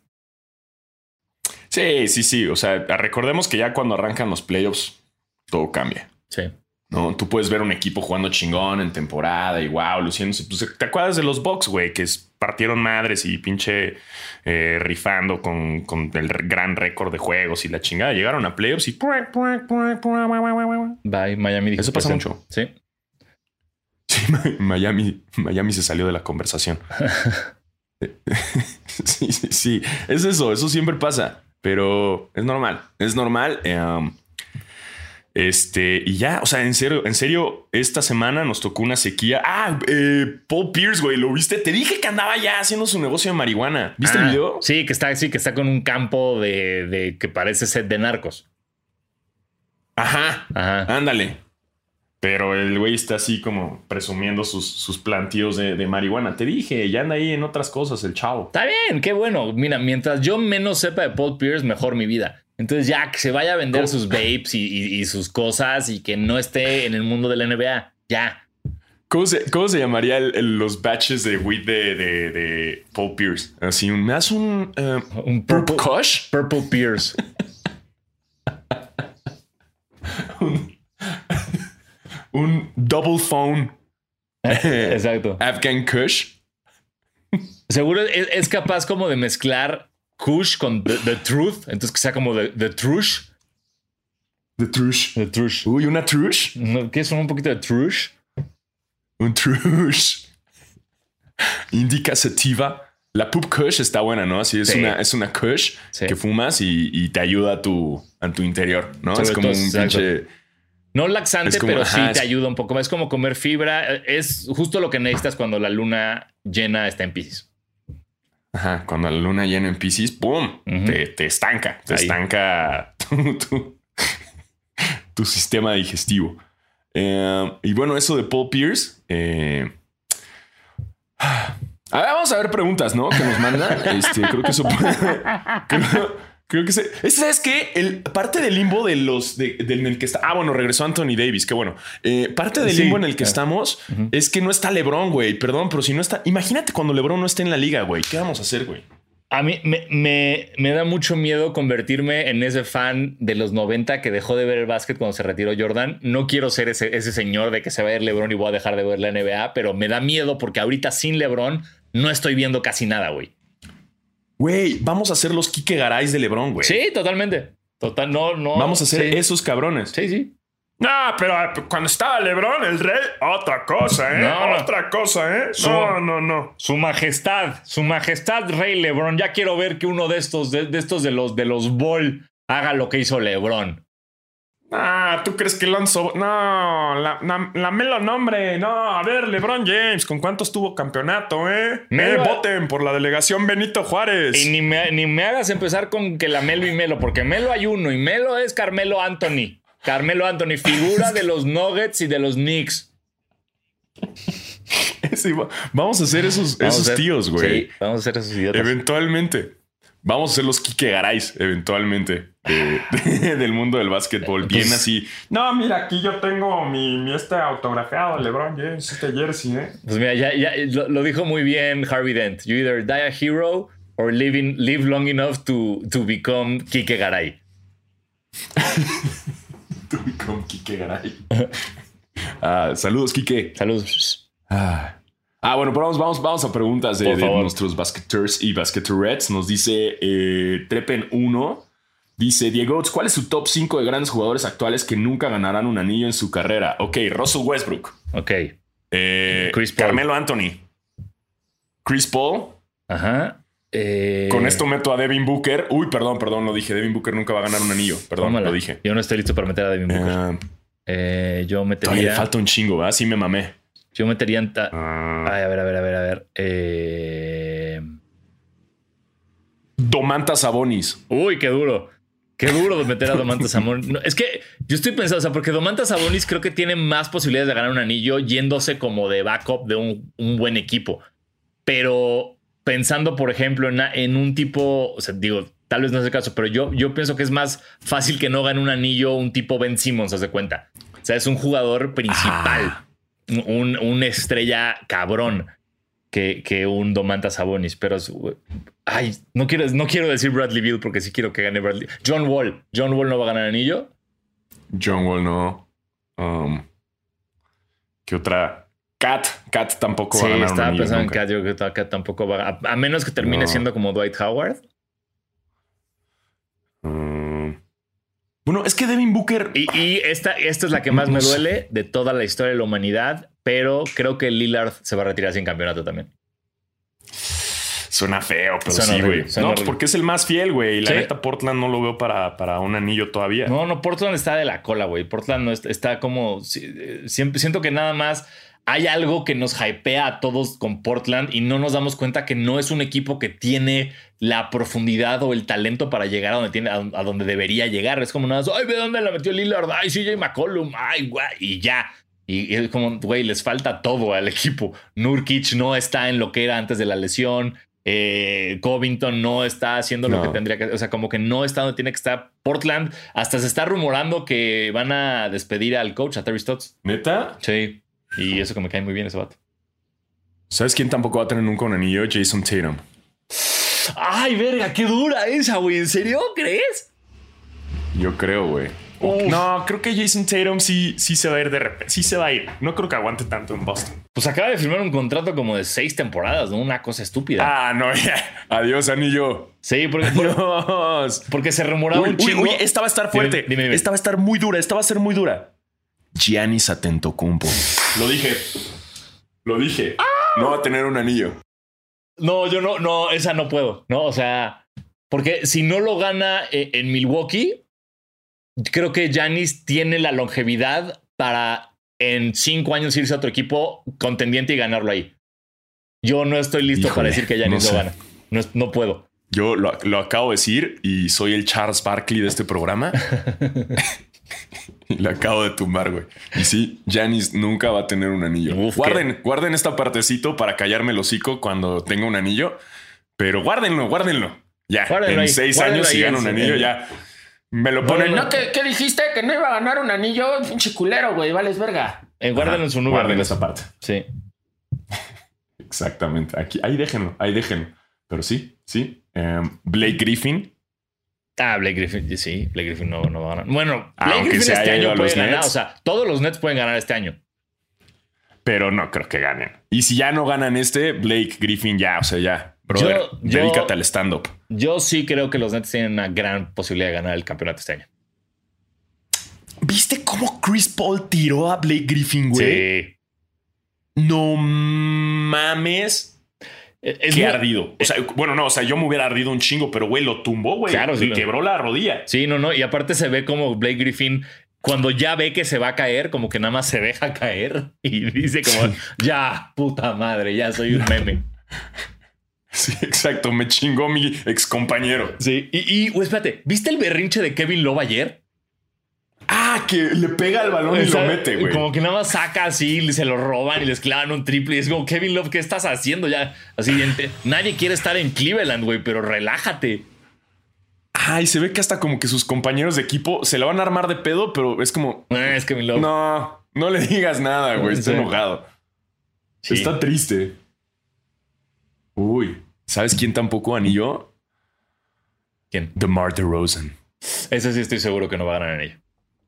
Speaker 2: Sí, sí, sí. O sea, recordemos que ya cuando arrancan los playoffs, todo cambia.
Speaker 1: Sí.
Speaker 2: ¿No? Tú puedes ver un equipo jugando chingón en temporada y wow, luciéndose. Pues, ¿Te acuerdas de los Bucks, güey? Que partieron madres y pinche eh, rifando con, con el gran récord de juegos y la chingada. Llegaron a playoffs y...
Speaker 1: Bye, Miami.
Speaker 2: Eso pasa
Speaker 1: presente.
Speaker 2: mucho.
Speaker 1: Sí.
Speaker 2: Sí, Miami, Miami se salió de la conversación. sí, sí, sí. Es eso, eso siempre pasa. Pero es normal. Es normal. Um, Este, y ya, o sea, en serio, en serio, esta semana nos tocó una sequía. Ah, eh, Paul Pierce, güey, ¿lo viste? Te dije que andaba ya haciendo su negocio de marihuana. ¿Viste el
Speaker 1: Ah,
Speaker 2: video?
Speaker 1: Sí, que está, sí, que está con un campo de, de que parece set de narcos.
Speaker 2: Ajá,
Speaker 1: Ajá.
Speaker 2: ándale. Pero el güey está así como presumiendo sus, sus plantíos de, de marihuana. Te dije, ya anda ahí en otras cosas el chavo.
Speaker 1: Está bien, qué bueno. Mira, mientras yo menos sepa de Paul Pierce, mejor mi vida. Entonces ya que se vaya a vender sus vapes y, y- y sus cosas y que no esté en el mundo de la NBA. Ya.
Speaker 2: ¿Cómo se, cómo se llamaría el- el- los batches de weed de, de, de Paul Pierce? Así, un, ¿me das un eh,
Speaker 1: Un
Speaker 2: Purp
Speaker 1: purple,
Speaker 2: Kush?
Speaker 1: purple Pierce.
Speaker 2: Un double phone
Speaker 1: Exacto.
Speaker 2: Afghan Kush.
Speaker 1: Seguro es, es capaz como de mezclar Kush con The, the Truth. Entonces que sea como The, the Trush.
Speaker 2: The Trush.
Speaker 1: The Trush.
Speaker 2: Uy, una Trush.
Speaker 1: ¿Qué es un poquito de Trush?
Speaker 2: Un Trush. Indica sativa. La Poop Kush está buena, ¿no? Así es,
Speaker 1: Sí.
Speaker 2: una, es una Kush
Speaker 1: Sí.
Speaker 2: que fumas y, y te ayuda a tu, a tu interior, ¿no?
Speaker 1: Sobre
Speaker 2: es como
Speaker 1: todo,
Speaker 2: un pinche.
Speaker 1: No laxante,
Speaker 2: como-
Speaker 1: pero sí te ayuda un poco. Es como comer fibra. Es justo lo que necesitas cuando la luna llena está en Pisces.
Speaker 2: Ajá, cuando la luna llena en Pisces, ¡pum! Te, te estanca. Te
Speaker 1: Ahí.
Speaker 2: estanca tu, tu- tu sistema digestivo. Eh, y bueno, eso de Paul Pierce. eh, a ver, vamos a ver preguntas, ¿no? Que nos mandan. Este, creo que eso puede. creo, creo que se. es- ¿Sabes qué? El, parte del limbo de los. De, del en el que está. Ah, bueno, regresó Anthony Davis. Qué bueno. Eh, parte del
Speaker 1: Sí.
Speaker 2: limbo en el que estamos es que no está LeBron, güey. Perdón, pero si no está. Imagínate cuando LeBron no esté en la liga, güey. ¿Qué vamos a hacer, güey?
Speaker 1: A mí me, me- me da mucho miedo convertirme en ese fan de los 90 que dejó de ver el básquet cuando se retiró Jordan. No quiero ser ese, ese señor de que se va a ir LeBron y voy a dejar de ver la NBA, pero me da miedo porque ahorita sin LeBron no estoy viendo casi nada, güey.
Speaker 2: Güey, vamos a hacer los Kike Garay de LeBron, güey.
Speaker 1: Sí, totalmente. Total, no, no.
Speaker 2: Vamos a hacer
Speaker 1: sí.
Speaker 2: esos cabrones.
Speaker 1: Sí, sí.
Speaker 2: No, pero cuando estaba LeBron, el rey, otra cosa, ¿eh?
Speaker 1: No, no.
Speaker 2: Otra cosa, ¿eh?
Speaker 1: Su-
Speaker 2: No, no, no.
Speaker 1: Su majestad, su majestad Rey LeBron. Ya quiero ver que uno de estos, de, de estos de los de los Ball haga lo que hizo LeBron.
Speaker 2: Ah, ¿tú crees que Lonzo? No, la, la, la Melo nombre. No, a ver, LeBron James, ¿con cuántos tuvo campeonato, eh?
Speaker 1: Melo-
Speaker 2: Eh, voten por la delegación Benito Juárez.
Speaker 1: Y ni me, ni me hagas empezar con que la Melo y Melo, porque Melo hay uno y Melo es Carmelo Anthony. Carmelo Anthony, figura de los Nuggets y de los Knicks.
Speaker 2: Sí, va- vamos a hacer esos,
Speaker 1: Vamos
Speaker 2: esos
Speaker 1: a
Speaker 2: tíos, güey.
Speaker 1: Sí, vamos a hacer esos idiotas.
Speaker 2: Eventualmente. Vamos a ser los Kike Garay, eventualmente, de- de- del mundo del básquetbol. Bien
Speaker 1: Pues-
Speaker 2: así. No, mira, aquí yo tengo mi, mi este autografiado LeBron James, este jersey, ¿eh?
Speaker 1: Pues mira, ya, ya lo, lo dijo muy bien Harvey Dent. You either die a hero or living, live long enough to, to become Kike Garay.
Speaker 2: Con Kike Garay. Ah, saludos, Kike.
Speaker 1: Saludos.
Speaker 2: Ah. Ah, bueno, pero vamos, vamos, vamos a preguntas de, nuestros basketers y basketerettes. Nos dice eh, Trepen 1. Dice Diego, ¿cuál es su top 5 de grandes jugadores actuales que nunca ganarán un anillo en su carrera? Ok, Russell Westbrook.
Speaker 1: Ok.
Speaker 2: Eh,
Speaker 1: Chris Paul.
Speaker 2: Carmelo Anthony. Chris Paul.
Speaker 1: Ajá. Eh,
Speaker 2: Con esto meto a Devin Booker. Uy, perdón, perdón, lo dije. Devin Booker nunca va a ganar un anillo. Perdón,
Speaker 1: tómala.
Speaker 2: lo dije.
Speaker 1: Yo no estoy listo para meter a Devin Booker.
Speaker 2: Ah,
Speaker 1: Eh, yo
Speaker 2: todavía le
Speaker 1: metería.
Speaker 2: falta un chingo, ¿verdad? Sí me mamé.
Speaker 1: Yo metería. en ta-
Speaker 2: Ah,
Speaker 1: Ay, a ver, a ver, a ver, a ver. Eh,
Speaker 2: Domantas Sabonis.
Speaker 1: Uy, qué duro. Qué duro meter a Domantas Sabonis. No, es que yo estoy pensando, o sea, porque Domantas Sabonis creo que tiene más posibilidades de ganar un anillo yéndose como de backup de un, un buen equipo. Pero pensando, por ejemplo, en, en un tipo, o sea, digo, tal vez no es el caso, pero yo, yo pienso que es más fácil que no gane un anillo un tipo Ben Simmons, haz de cuenta. O sea, es un jugador principal,
Speaker 2: Ah.
Speaker 1: un, una estrella cabrón que, que un Domantas Sabonis, pero su- ay, no quiero, no quiero decir Bradley Beal porque sí quiero que gane Bradley. John Wall, John Wall no va a ganar anillo.
Speaker 2: John Wall no. Um, ¿Qué otra? Cat. Cat tampoco
Speaker 1: Sí,
Speaker 2: va a ganar un
Speaker 1: estaba
Speaker 2: anillo
Speaker 1: pensando en. Cat, yo creo que Cat tampoco va a, a menos que termine
Speaker 2: No.
Speaker 1: siendo como Dwight Howard.
Speaker 2: Um, bueno, es que Devin Booker.
Speaker 1: Y, y esta, esta es la que más
Speaker 2: No
Speaker 1: me
Speaker 2: sé.
Speaker 1: duele de toda la historia de la humanidad, pero creo que Lillard se va a retirar sin campeonato también.
Speaker 2: Suena feo, pero
Speaker 1: Suena
Speaker 2: sí, güey. No, pues porque es el más fiel, güey. Y la
Speaker 1: Sí.
Speaker 2: neta, Portland no lo veo para, para un anillo todavía.
Speaker 1: No, no, Portland está de la cola, güey. Portland no está, está como. si- Siempre siento que nada más hay algo que nos hypea a todos con Portland y no nos damos cuenta que no es un equipo que tiene la profundidad o el talento para llegar a donde tiene, a, a donde debería llegar. Es como nada más, ay, ve dónde la metió Lillard, ay, CJ McCollum, ay, güey, y ya. Y es como, güey, les falta todo al equipo. Nurkic no está en lo que era antes de la lesión. Eh, Covington no está haciendo lo que tendría que O sea, como que no está donde tiene que estar. Portland, hasta se está rumorando que van a despedir al coach, a Terry Stotts.
Speaker 2: ¿Neta?
Speaker 1: Sí. Y eso que me cae muy bien ese vato.
Speaker 2: ¿Sabes quién tampoco va a tener nunca un anillo? Jason Tatum.
Speaker 1: Ay, verga, qué dura esa, güey. ¿En serio crees?
Speaker 2: Yo creo, güey.
Speaker 1: Uf.
Speaker 2: No, creo que Jason Tatum sí, sí se va a ir de repente. Sí se va a ir. No creo que aguante tanto en Boston.
Speaker 1: Pues acaba de firmar un contrato como de seis temporadas, ¿no? Una cosa estúpida.
Speaker 2: Ah, no, ya. Adiós, anillo.
Speaker 1: Sí, porque, porque,
Speaker 2: Adiós.
Speaker 1: porque se rumoraba
Speaker 2: Uy,
Speaker 1: un chingo.
Speaker 2: uy, esta va a estar fuerte.
Speaker 1: Dime, dime, dime.
Speaker 2: Esta va a estar muy dura. Esta va a ser muy dura. Giannis Atentocumpo. Lo dije. Lo dije. No va a tener un anillo.
Speaker 1: No, yo no, no, esa no puedo, ¿no? O sea, porque si no lo gana eh, en Milwaukee, creo que Giannis tiene la longevidad para en cinco años irse a otro equipo contendiente y ganarlo ahí. Yo no estoy listo
Speaker 2: Híjole,
Speaker 1: para decir que Giannis
Speaker 2: no
Speaker 1: lo gana. No, no puedo.
Speaker 2: Yo lo, lo acabo de decir y soy el Charles Barkley de este programa. y lo acabo de tumbar, güey. Y sí, Janis nunca va a tener un anillo.
Speaker 1: Uf,
Speaker 2: guarden, guarden esta partecito para callarme el hocico cuando tenga un anillo. Pero guárdenlo, guárdenlo. Ya,
Speaker 1: Guárdenlo
Speaker 2: en
Speaker 1: ahí,
Speaker 2: seis años si gana un anillo, ya me lo ponen. No, ¿qué, qué dijiste? Que no iba a ganar un anillo. Pinche culero, güey. Vales verga.
Speaker 1: Eh, guárdenlo en su nube.
Speaker 2: Guarden esa parte.
Speaker 1: Sí.
Speaker 2: Exactamente. Aquí, ahí déjenlo, ahí déjenlo. Pero sí, sí. Em, Blake Griffin.
Speaker 1: Ah, Blake Griffin, sí, Blake Griffin no, no va a ganar. Bueno, Blake
Speaker 2: Aunque
Speaker 1: Griffin
Speaker 2: se
Speaker 1: este año puede ganar.
Speaker 2: Nets.
Speaker 1: O sea, todos los Nets pueden ganar este año.
Speaker 2: pero no creo que ganen. Y si ya no ganan este, Blake Griffin ya, o sea, ya, brother,
Speaker 1: Yo- yo-
Speaker 2: dedícate al stand-up.
Speaker 1: Yo sí creo que los Nets tienen una gran posibilidad de ganar el campeonato este año.
Speaker 2: ¿Viste cómo Chris Paul tiró a Blake Griffin, güey?
Speaker 1: Sí.
Speaker 2: No mames.
Speaker 1: Es
Speaker 2: Qué
Speaker 1: muy-
Speaker 2: ardido. O sea, bueno, no, o sea, yo me hubiera ardido un chingo, pero güey, lo tumbó, güey.
Speaker 1: Claro, sí
Speaker 2: quebró la rodilla.
Speaker 1: Sí, no, no. Y aparte se ve como Blake Griffin, cuando ya ve que se va a caer, como que nada más se deja caer y dice como, ya, puta madre, ya soy un meme.
Speaker 2: Sí, exacto. Me chingó mi ex compañero.
Speaker 1: Sí. Y, y güey, espérate, ¿viste el berrinche de Kevin Love ayer?
Speaker 2: Ah, que le pega el balón y
Speaker 1: O sea,
Speaker 2: lo mete, güey.
Speaker 1: Como que nada más saca así, se lo roban y les clavan un triple. Y es como, Kevin Love, ¿qué estás haciendo ya? Así, nadie quiere estar en Cleveland, güey, pero relájate.
Speaker 2: Ay, se ve que hasta como que sus compañeros de equipo se la van a armar de pedo, pero es como,
Speaker 1: Eh, es Kevin Love.
Speaker 2: no, no le digas nada, güey. Está enojado.
Speaker 1: Sí.
Speaker 2: Está triste. Uy, ¿sabes quién tampoco anillo?
Speaker 1: ¿Quién?
Speaker 2: DeMar DeRozan.
Speaker 1: Ese sí estoy seguro que no va a ganar en ella.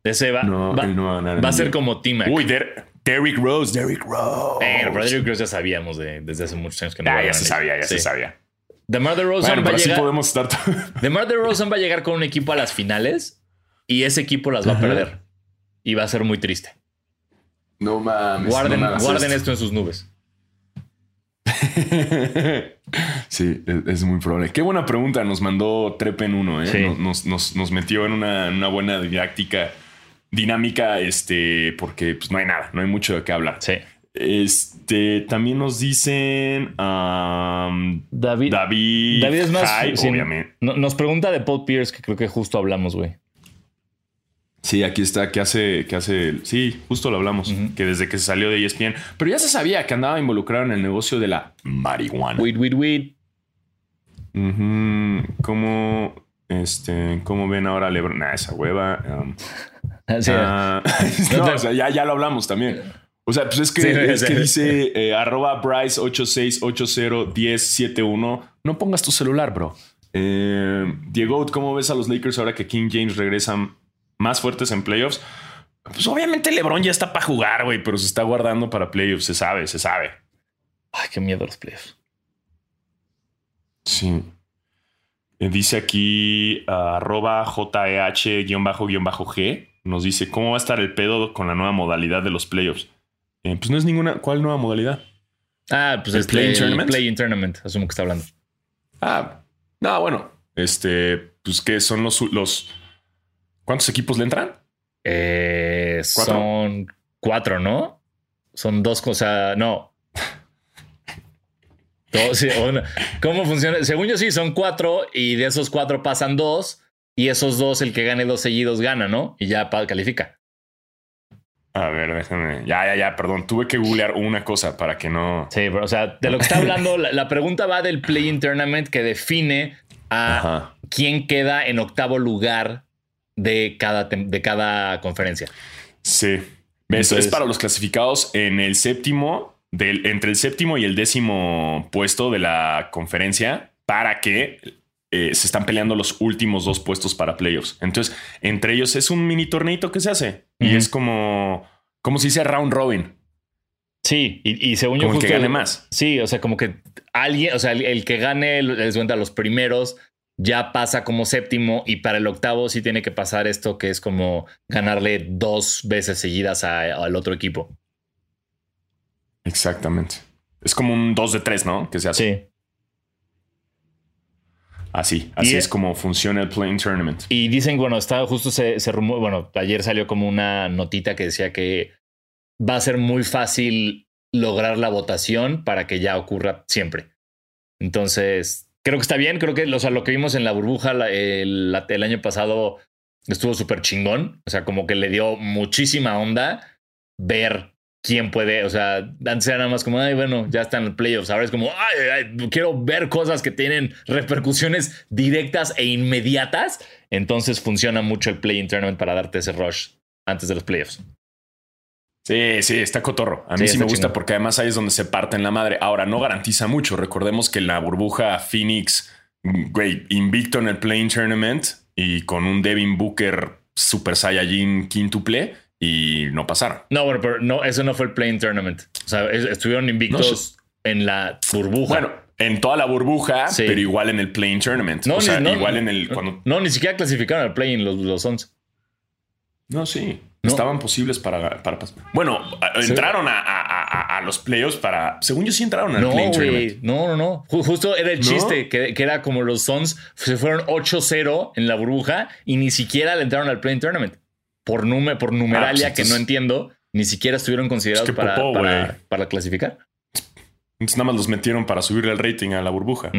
Speaker 1: Ese va,
Speaker 2: No,
Speaker 1: va,
Speaker 2: no va a ganar
Speaker 1: va a ser
Speaker 2: anillo.
Speaker 1: como T-Mac.
Speaker 2: Uy, Der- Derrick Rose, Derrick Rose.
Speaker 1: Bueno, pero Derrick Rose ya sabíamos de- desde hace muchos años que no va a
Speaker 2: Ah, ya
Speaker 1: ganar
Speaker 2: se sabía, ya se sabía.
Speaker 1: DeMar DeRozan
Speaker 2: Bueno,
Speaker 1: va a llegar.
Speaker 2: podemos estar.
Speaker 1: DeMar DeRozan va a llegar con un equipo a las finales y ese equipo las va
Speaker 2: Ajá.
Speaker 1: a perder. Y va a ser muy triste.
Speaker 2: no mames.
Speaker 1: Guarden,
Speaker 2: no
Speaker 1: guarden
Speaker 2: esto.
Speaker 1: esto en sus nubes.
Speaker 2: sí, es, muy probable. Qué buena pregunta nos mandó Trepen 1, ¿eh?
Speaker 1: Sí.
Speaker 2: Nos, nos- nos- nos metió en una, en una buena didáctica, dinámica, este, porque pues no hay nada, no hay mucho de qué hablar.
Speaker 1: Sí.
Speaker 2: Este, también nos dicen um,
Speaker 1: David,
Speaker 2: David,
Speaker 1: David es más. Sí,
Speaker 2: obviamente.
Speaker 1: no- nos pregunta de Paul Pierce, que creo que justo hablamos, güey.
Speaker 2: Sí, aquí está, que hace, que hace, sí, justo lo hablamos, que desde que se salió de ESPN, pero ya se sabía que andaba involucrado en el negocio de la marihuana.
Speaker 1: Weed, weed, weed.
Speaker 2: Ujú, ¿Cómo, este, cómo ven ahora a LeBron? Nah, esa hueva. um,
Speaker 1: Sí.
Speaker 2: no, o sea, ya, ya lo hablamos también. O sea, pues es que,
Speaker 1: Sí,
Speaker 2: es que dice eh, arroba Bryce86801071. No pongas tu celular, bro. Eh, Diego, ¿cómo ves a los Lakers ahora que King James regresan más fuertes en playoffs? Pues obviamente LeBron ya está para jugar, güey, pero se está guardando para playoffs. Se sabe, se sabe.
Speaker 1: Ay, qué miedo los playoffs.
Speaker 2: Sí. Eh, Dice aquí ah, arroba JEH-G. Nos dice cómo va a estar el pedo con la nueva modalidad de los playoffs. Eh, pues no es ninguna. ¿Cuál nueva modalidad?
Speaker 1: Ah, pues
Speaker 2: ¿El
Speaker 1: este,
Speaker 2: play-in
Speaker 1: el
Speaker 2: tournament?
Speaker 1: play-in tournament, asumo que está hablando.
Speaker 2: Ah, no, bueno. Este, pues que son los, los. ¿Cuántos equipos le entran?
Speaker 1: Eh, son cuatro, ¿no? Son dos cosas. No. ¿Cómo funciona? Según yo, sí, son cuatro y de esos cuatro pasan dos y esos dos, el que gane dos seguidos gana, ¿no? Y ya califica.
Speaker 2: A ver, déjame. Ya, ya, ya, perdón. Tuve que googlear una cosa para que no.
Speaker 1: Sí, pero, o sea, de lo que está hablando, la, pregunta va del Play-In Tournament que define a quién queda en octavo lugar de cada, de cada conferencia.
Speaker 2: Sí. Eso es para los clasificados en el séptimo, del, entre el séptimo y el décimo puesto de la conferencia para que eh, se están peleando los últimos dos puestos para playoffs. Entonces, entre ellos es un mini torneito que se hace y es como, como si dice round robin.
Speaker 1: Sí, y, según yo,
Speaker 2: que gane más.
Speaker 1: Sí, o sea, como que alguien, o sea, el, que gane, les cuenta, los primeros ya pasa como séptimo y para el octavo sí tiene que pasar esto que es como ganarle dos veces seguidas al otro equipo.
Speaker 2: Exactamente. Es como un 2 de 3, ¿no? Que se hace. Sí. Así, así es como funciona el Playing Tournament.
Speaker 1: Y dicen, bueno, está justo se, se bueno, ayer salió como una notita que decía que va a ser muy fácil lograr la votación para que ya ocurra siempre. Entonces, creo que está bien, creo que o sea, lo que vimos en la burbuja el, el año pasado estuvo súper chingón, o sea, como que le dio muchísima onda ver quién puede, o sea, antes era nada más como, ay, bueno, ya están los playoffs, ahora es como, ay, quiero ver cosas que tienen repercusiones directas e inmediatas, entonces funciona mucho el play-in tournament para darte ese rush antes de los playoffs.
Speaker 2: Sí, sí, está cotorro. A mí sí, me gusta porque además ahí es donde se parten la madre. Ahora, no garantiza mucho. Recordemos que la burbuja Phoenix, güey, invicto en el play-in tournament y con un Devin Booker Super Saiyajin quintuple, y no pasaron.
Speaker 1: No, bueno, pero no, eso no fue el Playing Tournament. O sea, estuvieron invictos en la burbuja.
Speaker 2: Bueno, en toda la burbuja, pero igual en el Playing Tournament. No, o sea, igual en el.
Speaker 1: No, ni siquiera clasificaron al Playing los, los 11.
Speaker 2: No, sí. Estaban posibles para, para Bueno, entraron a, a, a, los playoffs para. Según yo, sí entraron al Playing Tournament.
Speaker 1: No, no, no. Justo era el chiste, que, que, era como los Suns se fueron 8-0 en la burbuja y ni siquiera le entraron al Playing Tournament por, nume, por numeralia ah, pues que no entiendo, ni siquiera estuvieron considerados para, para, clasificar.
Speaker 2: Entonces nada más los metieron para subirle el rating a la burbuja.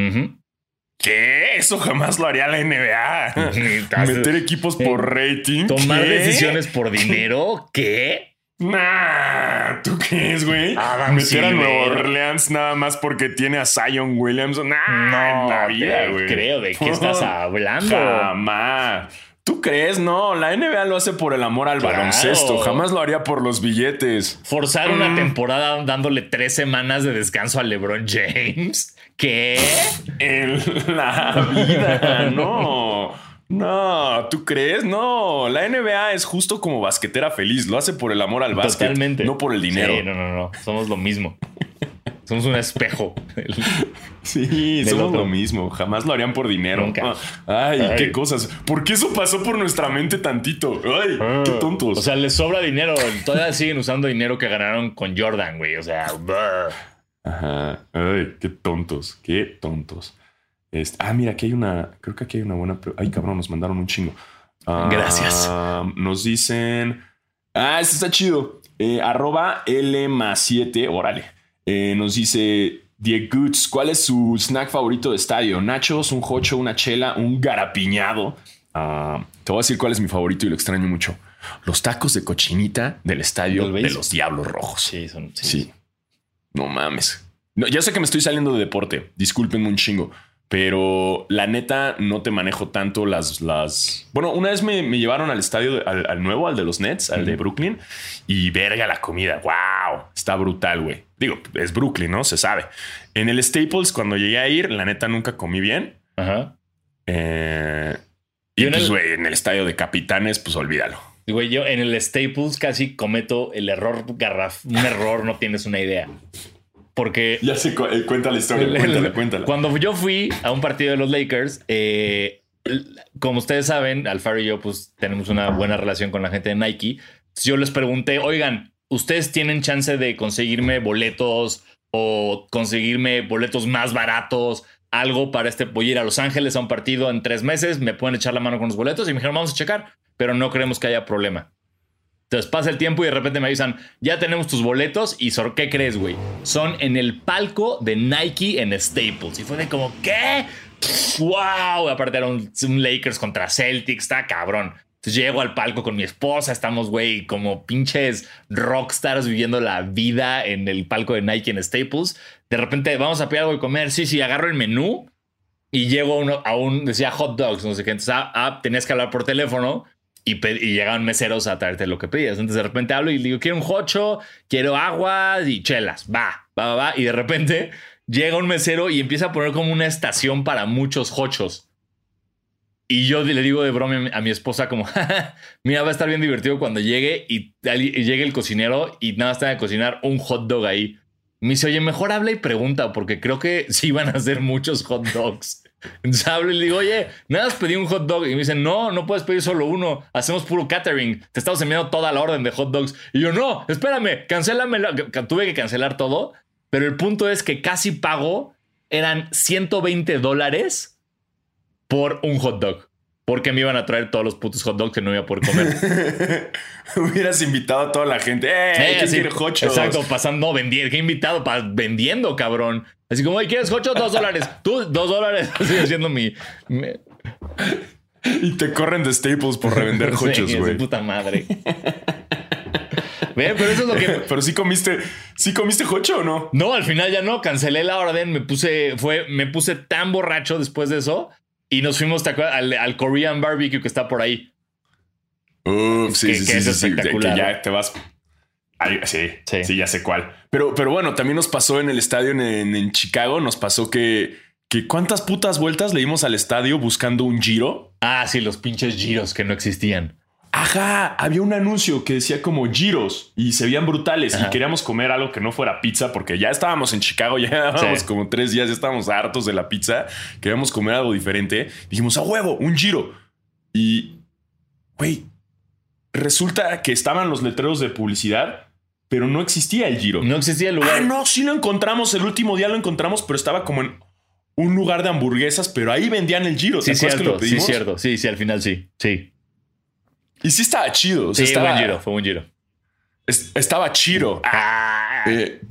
Speaker 2: ¿Qué? Eso jamás lo haría la NBA. Meter equipos por rating.
Speaker 1: Tomar decisiones por dinero. ¿Qué?
Speaker 2: Nah, ¿tú qué es, güey? Meter a Nueva Orleans nada más porque tiene a Zion Williams. Nah, no, la vida, güey.
Speaker 1: Creo, ¿de qué estás hablando?
Speaker 2: Jamás. ¿Tú crees? No, la NBA lo hace por el amor al baloncesto. Jamás lo haría por los billetes.
Speaker 1: Forzar una mm. temporada dándole tres semanas de descanso a LeBron James. ¿Qué?
Speaker 2: En la vida, no. No, ¿tú crees? No, la NBA es justo como basquetera feliz. Lo hace por el amor al básquet. Totalmente. No por el dinero.
Speaker 1: Sí, no, no, no. Somos lo mismo. Somos un espejo.
Speaker 2: sí, somos lo mismo. Jamás lo harían por dinero. Nunca. Ay, qué cosas. ¿Por qué eso pasó por nuestra mente tantito? Ay, qué ah. tontos.
Speaker 1: O sea, les sobra dinero. Todavía siguen usando dinero que ganaron con Jordan, güey. O sea,
Speaker 2: Ajá. Ay, qué tontos. Qué tontos. Este, ah, mira, aquí hay una. Creo que aquí hay una buena. Ay, cabrón, nos mandaron un chingo.
Speaker 1: Ah, Gracias.
Speaker 2: Nos dicen. Ah, este está chido. Eh, arroba L 7. Órale. Eh, nos dice Diego Goods, ¿cuál es su snack favorito de estadio? Nachos, un hocho, una chela, un garapiñado. Ah, te voy a decir cuál es mi favorito y lo extraño mucho. Los tacos de cochinita del estadio de los Diablos Rojos.
Speaker 1: Sí, son. Sí.
Speaker 2: No mames. No, ya sé que me estoy saliendo de deporte. Discúlpenme un chingo. Pero la neta, no te manejo tanto las. las... Bueno, una vez me, llevaron al estadio, al, nuevo, al de los Nets, al de Brooklyn, y verga la comida. ¡Wow! Está brutal, güey. Digo, es Brooklyn, ¿no? Se sabe. En el Staples, cuando llegué a ir, la neta nunca comí bien. Ajá. Eh, y, pues, güey, en el estadio de Capitanes, pues olvídalo.
Speaker 1: Güey, yo en el Staples casi cometo el error garraf. Un error, no tienes una idea. Porque.
Speaker 2: Ya se eh, cuenta la historia. cuéntala, cuéntala.
Speaker 1: Cuando yo fui a un partido de los Lakers, eh, como ustedes saben, Alfaro y yo, pues tenemos una buena relación con la gente de Nike. Yo les pregunté, oigan, ¿ustedes tienen chance de conseguirme boletos o conseguirme boletos más baratos algo para este. Voy a ir a Los Ángeles a un partido en tres meses, me pueden echar la mano con los boletos y me dijeron, vamos a checar, pero no creemos que haya problema. Entonces pasa el tiempo y de repente me avisan, ya tenemos tus boletos y ¿qué crees, güey? Son en el palco de Nike en Staples. Y fue de como, ¿qué? ¡Wow! Aparte era un, Lakers contra Celtics, está cabrón. Entonces llego al palco con mi esposa, estamos, güey, como pinches rockstars viviendo la vida en el palco de Nike en Staples. De repente vamos a pedir algo de comer, sí, sí, agarro el menú y llego a, uno, a un, decía hot dogs, no sé qué. Entonces ah, ah, tenías que hablar por teléfono y, llegaban meseros a traerte lo que pedías. Entonces de repente hablo y digo, quiero un hocho, quiero agua y chelas. Va, va, va, va. Y de repente llega un mesero y empieza a poner como una estación para muchos hochos. Y yo le digo de broma a mi esposa como, mira, va a estar bien divertido cuando llegue y, llegue el cocinero y nada más tenga que cocinar un hot dog ahí. Me dice, oye, mejor habla y pregunta porque creo que sí van a hacer muchos hot dogs. Entonces hablo y le digo, oye, nada más pedí un hot dog. Y me dicen, no, no puedes pedir solo uno. Hacemos puro catering. Te estamos enviando toda la orden de hot dogs. Y yo, no, espérame, cancélame. Tuve que cancelar todo. Pero el punto es que casi pago eran 120 dólares por un hot dog. Porque me iban a traer todos los putos hot dogs que no iba a poder comer.
Speaker 2: Hubieras invitado a toda la gente. ¡Eh! ¿Quién quiere
Speaker 1: Exacto, pasando, no, vendiendo. ¿Qué invitado? para vendiendo, cabrón. Así como, ¿quieres hocho? Dos dólares. Tú, dos dólares. Estoy haciendo mi,
Speaker 2: Y te corren de Staples por revender hochos, güey.
Speaker 1: puta madre. Ve, pero eso es lo que.
Speaker 2: pero sí comiste, sí comiste hocho o no?
Speaker 1: No, al final ya no. Cancelé la orden. Me puse, fue, me puse tan borracho después de eso y nos fuimos al, al Korean barbecue que está por ahí.
Speaker 2: Uf, sí, sí, sí, es espectacular. ya te vas. sí, sí, ya sé cuál. Pero, pero bueno, también nos pasó en el estadio en, Chicago. Nos pasó que, que cuántas putas vueltas le dimos al estadio buscando un giro.
Speaker 1: Ah, sí, los pinches giros que no existían.
Speaker 2: Ajá, había un anuncio que decía como giros y se veían brutales y queríamos comer algo que no fuera pizza porque ya estábamos en Chicago, ya llevábamos como tres días, ya estábamos hartos de la pizza, queríamos comer algo diferente. Dijimos, a huevo, un giro. Y, güey, resulta que estaban los letreros de publicidad, pero no existía el giro.
Speaker 1: No existía el lugar.
Speaker 2: Ah, no, sí lo encontramos, el último día lo encontramos, pero estaba como en un lugar de hamburguesas, pero ahí vendían el giro.
Speaker 1: Sí, cierto, sí, cierto. Sí, sí, al final sí, sí.
Speaker 2: Y sí estaba chido.
Speaker 1: sí,
Speaker 2: estaba,
Speaker 1: fue un giro, fue un giro.
Speaker 2: estaba chido. Ah. Eh,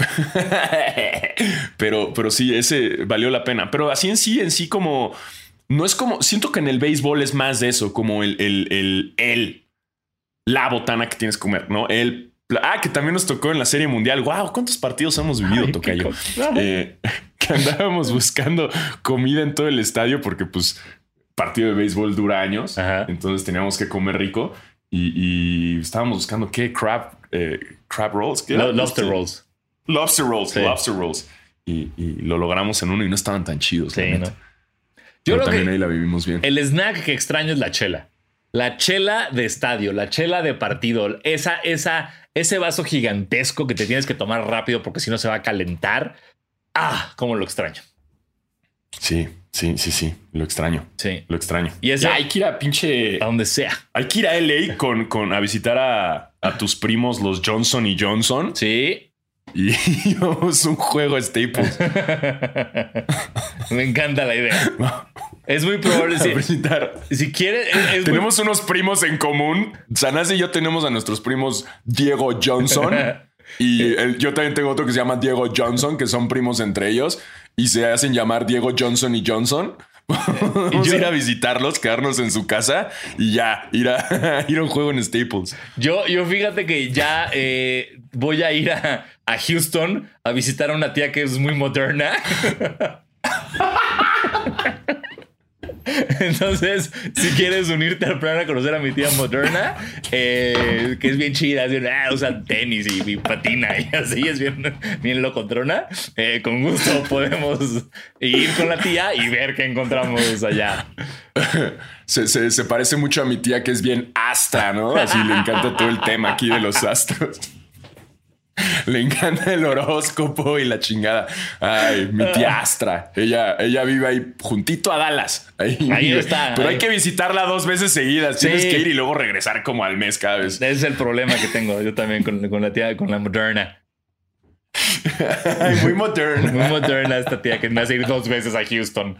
Speaker 2: pero, pero sí, ese valió la pena. Pero así en sí, en sí, como. No es como. Siento que en el béisbol es más de eso, como el, el, el, la botana que tienes que comer, ¿no? El. Ah, que también nos tocó en la Serie Mundial. Wow, ¿cuántos partidos hemos vivido, Tocayo? Eh, que andábamos buscando comida en todo el estadio porque, pues, partido de béisbol dura años, entonces teníamos que comer rico y, estábamos buscando qué crab, eh, crab rolls,
Speaker 1: lobster rolls,
Speaker 2: lobster rolls, lobster rolls y, lo logramos en uno y no estaban tan chidos. Sí, ¿no? Yo creo también ahí la vivimos bien.
Speaker 1: El snack que extraño es la chela. La chela de estadio, la chela de partido, esa, esa, ese vaso gigantesco que te tienes que tomar rápido porque si no se va a calentar. Ah, cómo lo extraño.
Speaker 2: Sí, sí, sí, sí. Lo extraño.
Speaker 1: Sí.
Speaker 2: Lo extraño.
Speaker 1: Y
Speaker 2: ya hay que ir a pinche.
Speaker 1: A donde sea.
Speaker 2: Hay que ir a LA con, con a visitar a, a tus primos, los Johnson y Johnson.
Speaker 1: Sí.
Speaker 2: Y vamos un juego Staples.
Speaker 1: Me encanta la idea. Es muy probable. Si, si quieres.
Speaker 2: tenemos unos primos en común. Sanasi y yo tenemos a nuestros primos Diego Johnson. y yo también tengo otro que se llama Diego Johnson, que son primos entre ellos y se hacen llamar Diego Johnson y Johnson. Vamos a ir a visitarlos, quedarnos en su casa y ya, ir a, ir a un juego en Staples.
Speaker 1: Yo, yo fíjate que ya eh, voy a ir a, a Houston a visitar a una tía que es muy moderna. Entonces, si quieres unirte al plan a conocer a mi tía moderna, eh, que es bien chida, es ah, usa tenis y, patina y así, es bien, bien locotrona, eh, con gusto podemos ir con la tía y ver qué encontramos allá.
Speaker 2: Se, se parece mucho a mi tía que es bien astra, ¿no? Así le encanta todo el tema aquí de los astros. Le encanta el horóscopo y la chingada. Ay, mi tía Astra. Ella, ella vive ahí juntito a Dallas.
Speaker 1: Ahí, está.
Speaker 2: Pero hay que visitarla dos veces seguidas. Tienes que ir y luego regresar como al mes cada vez.
Speaker 1: Ese es el problema que tengo yo también con, la tía, con la moderna.
Speaker 2: Ay, muy moderno.
Speaker 1: Muy moderna esta tía que me hace ir dos veces a Houston.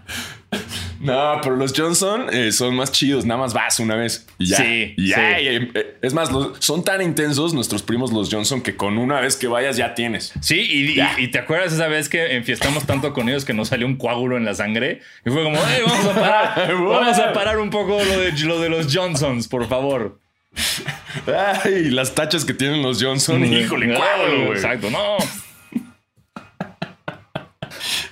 Speaker 2: No, pero los Johnson eh, son más chidos. Nada más vas una vez y ya.
Speaker 1: Sí,
Speaker 2: Y ya,
Speaker 1: sí.
Speaker 2: y, eh, es más, los- son tan intensos nuestros primos los Johnson que con una vez que vayas ya tienes.
Speaker 1: Sí, y,
Speaker 2: Ya.
Speaker 1: y- y te acuerdas esa vez que enfiestamos tanto con ellos que nos salió un coágulo en la sangre y fue como, "Ey, vamos a parar, vamos a parar un poco lo de, lo de los Johnsons, por favor.
Speaker 2: Ay, las tachas que tienen los Johnson. Híjole, coágulo, güey.
Speaker 1: Exacto, no.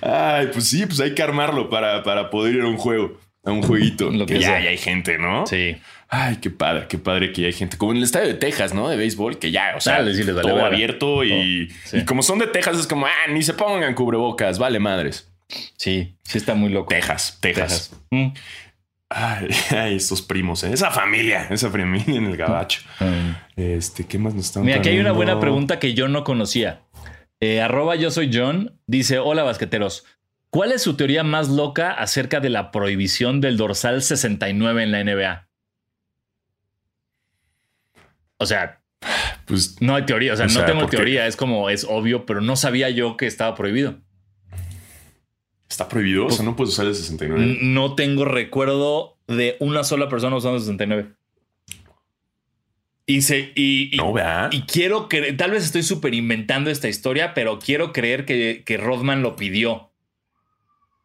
Speaker 2: Ay, pues sí, pues hay que armarlo para, para poder ir a un juego, a un jueguito.
Speaker 1: Lo
Speaker 2: que
Speaker 1: que
Speaker 2: ya, ya hay gente, ¿no?
Speaker 1: Sí.
Speaker 2: Ay, qué padre, qué padre que ya hay gente. Como en el estadio de Texas, ¿no? De béisbol, que ya, o sea,
Speaker 1: Dale, sí vale
Speaker 2: todo abierto y,
Speaker 1: Todo, sí.
Speaker 2: y como son de Texas es como, ah, ni se pongan cubrebocas, vale madres.
Speaker 1: Sí, sí está muy loco.
Speaker 2: Texas, Texas.
Speaker 1: Mm.
Speaker 2: Ay, ay, estos primos, ¿eh? esa familia, esa familia en el gabacho.
Speaker 1: Mm.
Speaker 2: Este, ¿qué más nos están
Speaker 1: Mira, aquí hay una buena pregunta que yo no conocía. Eh, arroba yo soy John dice, hola basqueteros, ¿cuál es su teoría más loca acerca de la prohibición del dorsal 69 en la NBA? O sea,
Speaker 2: Pues
Speaker 1: no hay teoría, o sea,
Speaker 2: O
Speaker 1: no
Speaker 2: sea,
Speaker 1: tengo teoría, es como, es obvio, pero no sabía yo que estaba prohibido.
Speaker 2: está prohibido, o sea, no puedes usar el 69.
Speaker 1: N- No tengo recuerdo de una sola persona usando 69. Y, se, y, y-
Speaker 2: no, vea.
Speaker 1: Y quiero creer, tal vez estoy súper inventando esta historia, pero quiero creer que, que Rodman lo pidió.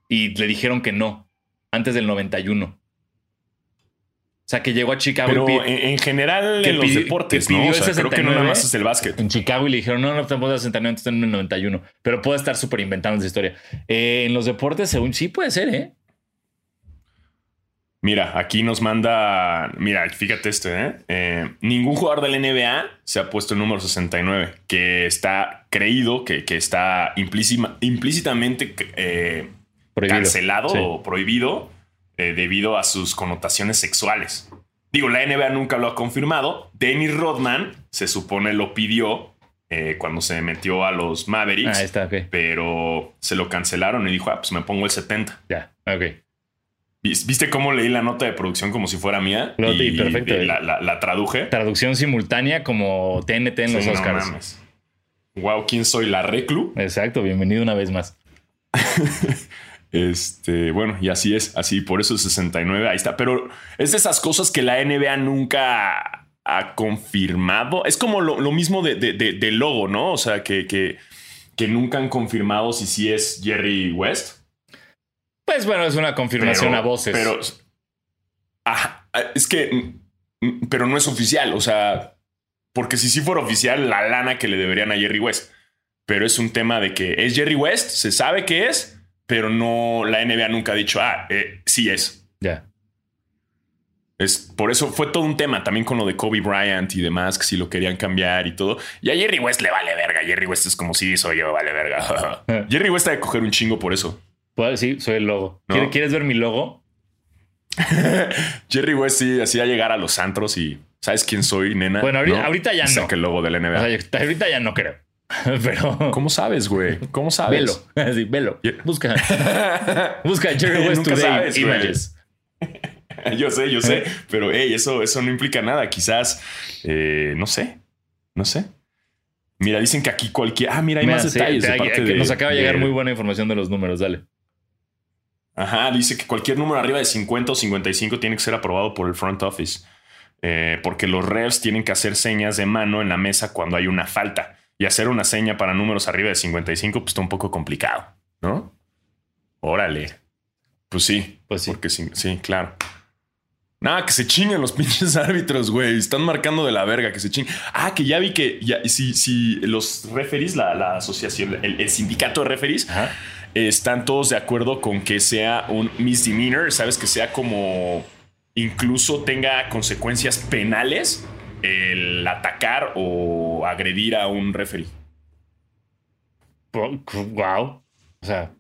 Speaker 1: Y le dijeron que no, antes del 91. O sea, que llegó a Chicago
Speaker 2: Pero
Speaker 1: y pi-
Speaker 2: en, en general
Speaker 1: que
Speaker 2: en los deportes,
Speaker 1: que
Speaker 2: ¿no?
Speaker 1: pidió
Speaker 2: O sea, creo que no
Speaker 1: 69.
Speaker 2: nada más es el básquet.
Speaker 1: en Chicago y le dijeron, no, no te puedes 69, estás en el 91. Pero puede estar súper inventando esa historia. Eh, en los deportes, según sí puede ser, ¿eh?
Speaker 2: Mira, aquí nos manda. Mira, fíjate este, ¿eh? Eh, ningún jugador del NBA se ha puesto el número 69, que está creído, que, que está implícima- implícitamente eh, cancelado
Speaker 1: Sí.
Speaker 2: o prohibido eh, debido a sus connotaciones sexuales. Digo, la NBA nunca lo ha confirmado. Dennis Rodman se supone lo pidió cuando se metió a los Mavericks,
Speaker 1: Ah, está,
Speaker 2: pero se lo cancelaron y dijo, ah, pues me pongo el 70.
Speaker 1: Ya, ok.
Speaker 2: ¿Vis- ¿Viste cómo leí la nota de producción como si fuera mía?
Speaker 1: Lo leí, perfecto.
Speaker 2: la, la- la traduje.
Speaker 1: Traducción simultánea como TNT en los
Speaker 2: Sí, no
Speaker 1: Oscars.
Speaker 2: Wow, ¿quién soy? La Reclu.
Speaker 1: Exacto, bienvenido una vez más.
Speaker 2: Este, bueno, y así es, así, por eso el 69, ahí está. Pero es de esas cosas que la NBA nunca ha confirmado. Es como lo, lo mismo de, de- logo, ¿no? O sea, que, que, que nunca han confirmado si sí es Jerry West.
Speaker 1: Pues bueno, es una confirmación
Speaker 2: Pero-
Speaker 1: a voces.
Speaker 2: Pero Ajá, es que, mm, mm, pero no es oficial. O sea, porque si sí fuera oficial, la lana que le deberían a Jerry West. Pero es un tema de que es Jerry West, se sabe que es, pero no, la NBA nunca ha dicho, ah, eh, sí es.
Speaker 1: ya.
Speaker 2: Es por eso fue todo un tema también con lo de Kobe Bryant y demás, que si lo querían cambiar y todo. Y a Jerry West le vale verga. Jerry West es como si soy yo, vale verga. Jerry West ha de coger un chingo por eso.
Speaker 1: Pues sí, soy el logo.
Speaker 2: ¿No?
Speaker 1: ¿Quieres- ¿Quieres ver mi logo?
Speaker 2: Jerry West sí hacía llegar a los antros y ¿sabes quién soy, nena?
Speaker 1: Bueno, ahorita-
Speaker 2: ¿No?
Speaker 1: ahorita ya no.
Speaker 2: saca el logo de la NBA.
Speaker 1: O sea, yo- ahorita ya no creo. Pero.
Speaker 2: ¿Cómo sabes, güey? ¿Cómo sabes?
Speaker 1: Velo. Así, velo.
Speaker 2: Yeah.
Speaker 1: Busca. Busca Jerry West Today
Speaker 2: sabes.
Speaker 1: Images.
Speaker 2: yo sé, yo sé, pero hey, eso, eso no implica nada. Quizás, eh, no sé, no sé. Mira, dicen que aquí cualquier. Ah, mira, hay
Speaker 1: Mira,
Speaker 2: más
Speaker 1: sí,
Speaker 2: detalles.
Speaker 1: te-
Speaker 2: de parte
Speaker 1: que
Speaker 2: de-
Speaker 1: nos acaba de llegar muy buena información de los números. Dale.
Speaker 2: Ajá, dice que cualquier número arriba de 50 o 55 tiene que ser aprobado por el front office. Eh, porque los refs tienen que hacer señas de mano en la mesa cuando hay una falta. Y hacer una seña para números arriba de 55 pues está un poco complicado, ¿no? Órale. Pues sí.
Speaker 1: Pues sí.
Speaker 2: Porque sí, sí, claro. Nada, que se chinguen los pinches árbitros, güey. Están marcando de la verga, que se chinguen. Ah, que ya vi que ya, si, si los referees, la, la asociación, el, el sindicato de referees,
Speaker 1: Ajá.
Speaker 2: Están todos de acuerdo con que sea un misdemeanor, ¿sabes? Que sea como incluso tenga consecuencias penales el atacar o agredir a un referee.
Speaker 1: Wow. O sea,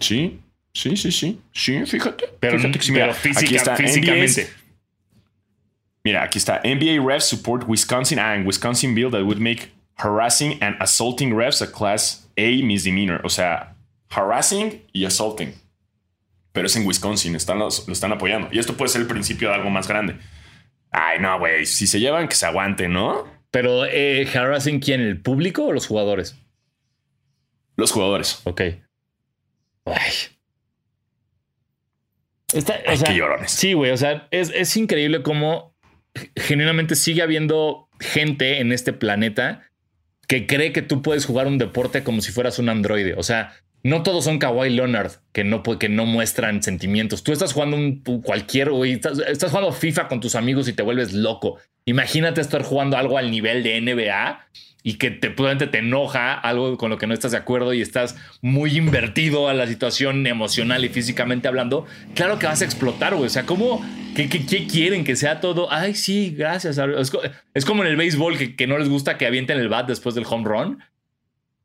Speaker 2: Sí, sí, sí, sí. Sí, fíjate.
Speaker 1: pero,
Speaker 2: fíjate que sí,
Speaker 1: pero
Speaker 2: mira,
Speaker 1: física-
Speaker 2: aquí está
Speaker 1: físicamente.
Speaker 2: NBA's Mira, aquí está. NBA refs support Wisconsin and Wisconsin bill that would make harassing and assaulting refs a class A misdemeanor. O sea, harassing y assaulting. Pero es en Wisconsin, están los- lo están apoyando. Y esto puede ser el principio de algo más grande. Ay, no, güey. Si se llevan, que se aguanten, ¿no?
Speaker 1: Pero, eh, ¿harassing quién? ¿El público o los jugadores?
Speaker 2: Los jugadores.
Speaker 1: Ok. Ay. Está- o
Speaker 2: Ay,
Speaker 1: sea,
Speaker 2: qué llorones.
Speaker 1: Sí, güey. O sea, es, es increíble cómo genuinamente sigue habiendo gente en este planeta que cree que tú puedes jugar un deporte como si fueras un androide. O sea, no todos son Kawhi Leonard que no, que no muestran sentimientos. Tú estás jugando un, cualquier, güey, estás, estás jugando FIFA con tus amigos y te vuelves loco. Imagínate estar jugando algo al nivel de NBA y que te, probablemente te enoja algo con lo que no estás de acuerdo y estás muy invertido a la situación emocional y físicamente hablando. Claro que vas a explotar, güey. O sea, ¿cómo? ¿Qué, quieren? Que sea todo. Ay, sí, gracias. Es, es como en el béisbol que, que no les gusta que avienten el bat después del home run.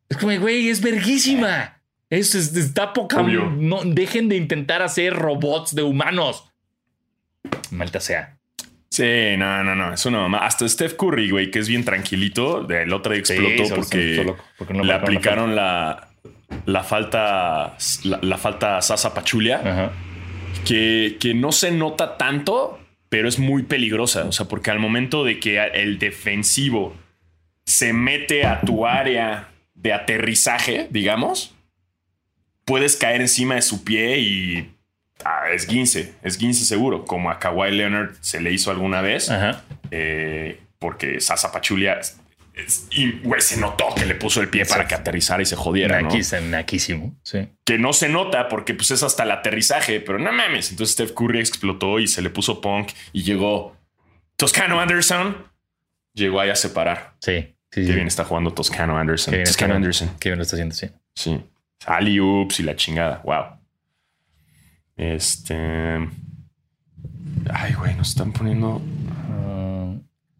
Speaker 1: Es como, güey, es verguísima. Es, es- está poca. No, dejen de intentar hacer robots de humanos. Malta sea.
Speaker 2: Sí, no, no, no. Es una mamá. Hasta Steph Curry, güey, que es bien tranquilito. El otro día explotó
Speaker 1: Sí,
Speaker 2: porque,
Speaker 1: no
Speaker 2: le aplicaron la, la falta. La, la falta Sasa Pachulia.
Speaker 1: Ajá.
Speaker 2: que, que no se nota tanto, pero es muy peligrosa. O sea, porque al momento de que el defensivo se mete a tu área de aterrizaje, digamos, puedes caer encima de su pie y ah, es guince, es guince seguro, como a Kawhi Leonard se le hizo alguna vez,
Speaker 1: Ajá.
Speaker 2: eh, porque Sasa Pachulia, y güey, se notó que le puso el pie para que aterrizara y se jodiera. ¿no?
Speaker 1: Naquis- naquísimo. Sí.
Speaker 2: que no se nota porque pues es hasta el aterrizaje, pero no mames. Entonces Steph Curry explotó y se le puso punk y llegó Toscano Anderson. Llegó ahí a separar.
Speaker 1: Sí. Sí, sí.
Speaker 2: Qué bien está jugando Toscano Anderson. Toscano Anderson.
Speaker 1: Qué bien lo está haciendo, sí.
Speaker 2: Sí. Ups y la chingada. Wow. Este. Ay, güey, nos están poniendo.
Speaker 1: Ah,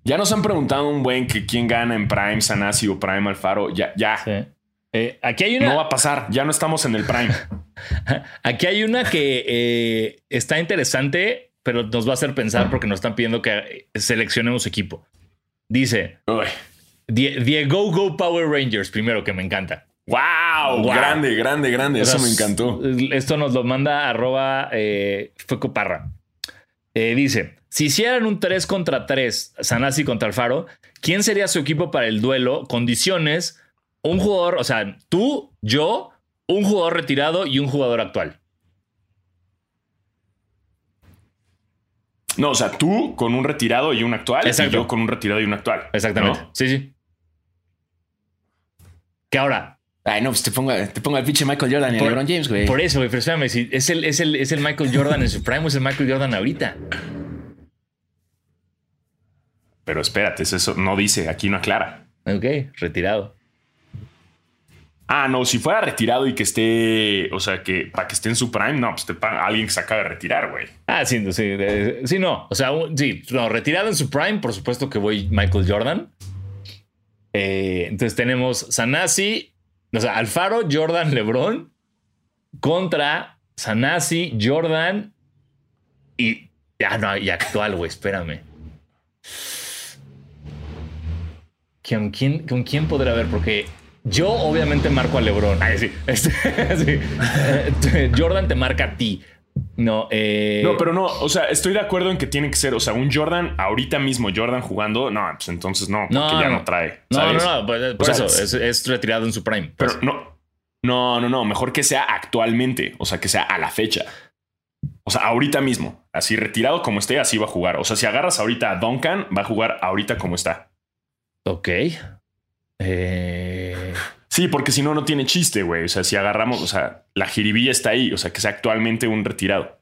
Speaker 2: Ya nos han preguntado un buen que quién gana en Prime, Sanasi o Prime Alfaro. Ya, ya.
Speaker 1: sí. Eh, aquí hay una.
Speaker 2: No va a pasar. Ya no estamos en el Prime.
Speaker 1: Aquí hay una que eh, está interesante, pero nos va a hacer pensar porque nos están pidiendo que seleccionemos equipo. Dice
Speaker 2: Uy.
Speaker 1: The, the Go Go Power Rangers, primero que me encanta.
Speaker 2: Wow,
Speaker 1: Wow.
Speaker 2: grande, grande, grande. Eso me encantó.
Speaker 1: Esto nos lo manda arroba eh. Eh, dice: Si hicieran un 3 contra 3, Sanasi contra Alfaro, ¿quién sería su equipo para el duelo? Condiciones: un jugador, o sea, tú, yo, un jugador retirado y un jugador actual.
Speaker 2: No, o sea, tú con un retirado y un actual.
Speaker 1: Exacto.
Speaker 2: Y yo con un retirado y un actual.
Speaker 1: Exactamente.
Speaker 2: ¿no?
Speaker 1: Sí, sí. Que ahora,
Speaker 3: Ay, no, pues te pongo, te pongo al pinche Michael Jordan y a
Speaker 1: Por-
Speaker 3: LeBron James, güey.
Speaker 1: por eso, güey, pero espérame, si es el, es, el, es el Michael Jordan en su prime o es el Michael Jordan ahorita.
Speaker 2: Pero espérate, es eso no dice, aquí no aclara.
Speaker 1: Ok, retirado.
Speaker 2: Ah, no, si fuera retirado y que esté, o sea, que para que esté en su prime, no, pues te paga alguien que se acaba de retirar, güey.
Speaker 1: Ah, sí, sí, eh, sí, no. O sea, un- sí, no, retirado en su prime, por supuesto que voy Michael Jordan. Eh, entonces tenemos Sanasi, o sea, Alfaro, Jordan, LeBron contra Sanasi, Jordan y ya no, y actual, güey, espérame. ¿Con quién, ¿Con quién podrá haber? Porque yo obviamente marco a LeBron. Ay, sí. Eh, Jordan te marca a ti. No, eh,
Speaker 2: No, pero no, o sea, estoy de acuerdo en que tiene que ser, o sea, un Jordan ahorita mismo, Jordan jugando, no, pues entonces no, porque
Speaker 1: No,
Speaker 2: ya
Speaker 1: no.
Speaker 2: trae.
Speaker 1: No,
Speaker 2: ¿sabes?
Speaker 1: no, no, pues, por
Speaker 2: O sea,
Speaker 1: eso es, es retirado en su prime.
Speaker 2: Pero
Speaker 1: Pues,
Speaker 2: no, no, no, no, mejor que sea actualmente, o sea, que sea a la fecha. O sea, ahorita mismo, así retirado como esté, así va a jugar. O sea, si agarras ahorita a Duncan, va a jugar ahorita como está.
Speaker 1: ok. Eh,
Speaker 2: Sí, porque si no, no tiene chiste, güey. O sea, si agarramos, o sea, la jiribilla está ahí, o sea, que sea actualmente un retirado.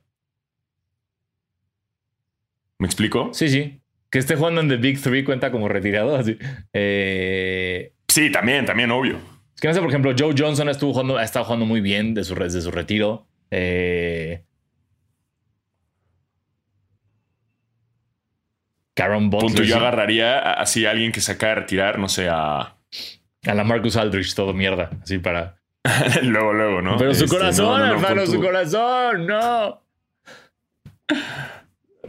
Speaker 2: ¿Me explico?
Speaker 1: sí, sí. Que esté jugando en The Big Three cuenta como retirado. Así. Eh,
Speaker 2: Sí, también, también, obvio.
Speaker 1: es que no sé, por ejemplo, Joe Johnson estuvo jugando, ha estado jugando muy bien de su, re- de su retiro. Eh, Karen
Speaker 2: Punto, yo agarraría así a alguien que se acaba de retirar, no sé, a.
Speaker 1: A la Marcus Aldridge, todo mierda. Así para.
Speaker 2: luego, luego, ¿no?
Speaker 1: Pero su
Speaker 2: Este,
Speaker 1: corazón,
Speaker 2: no, no, no,
Speaker 1: hermano, su corazón, no.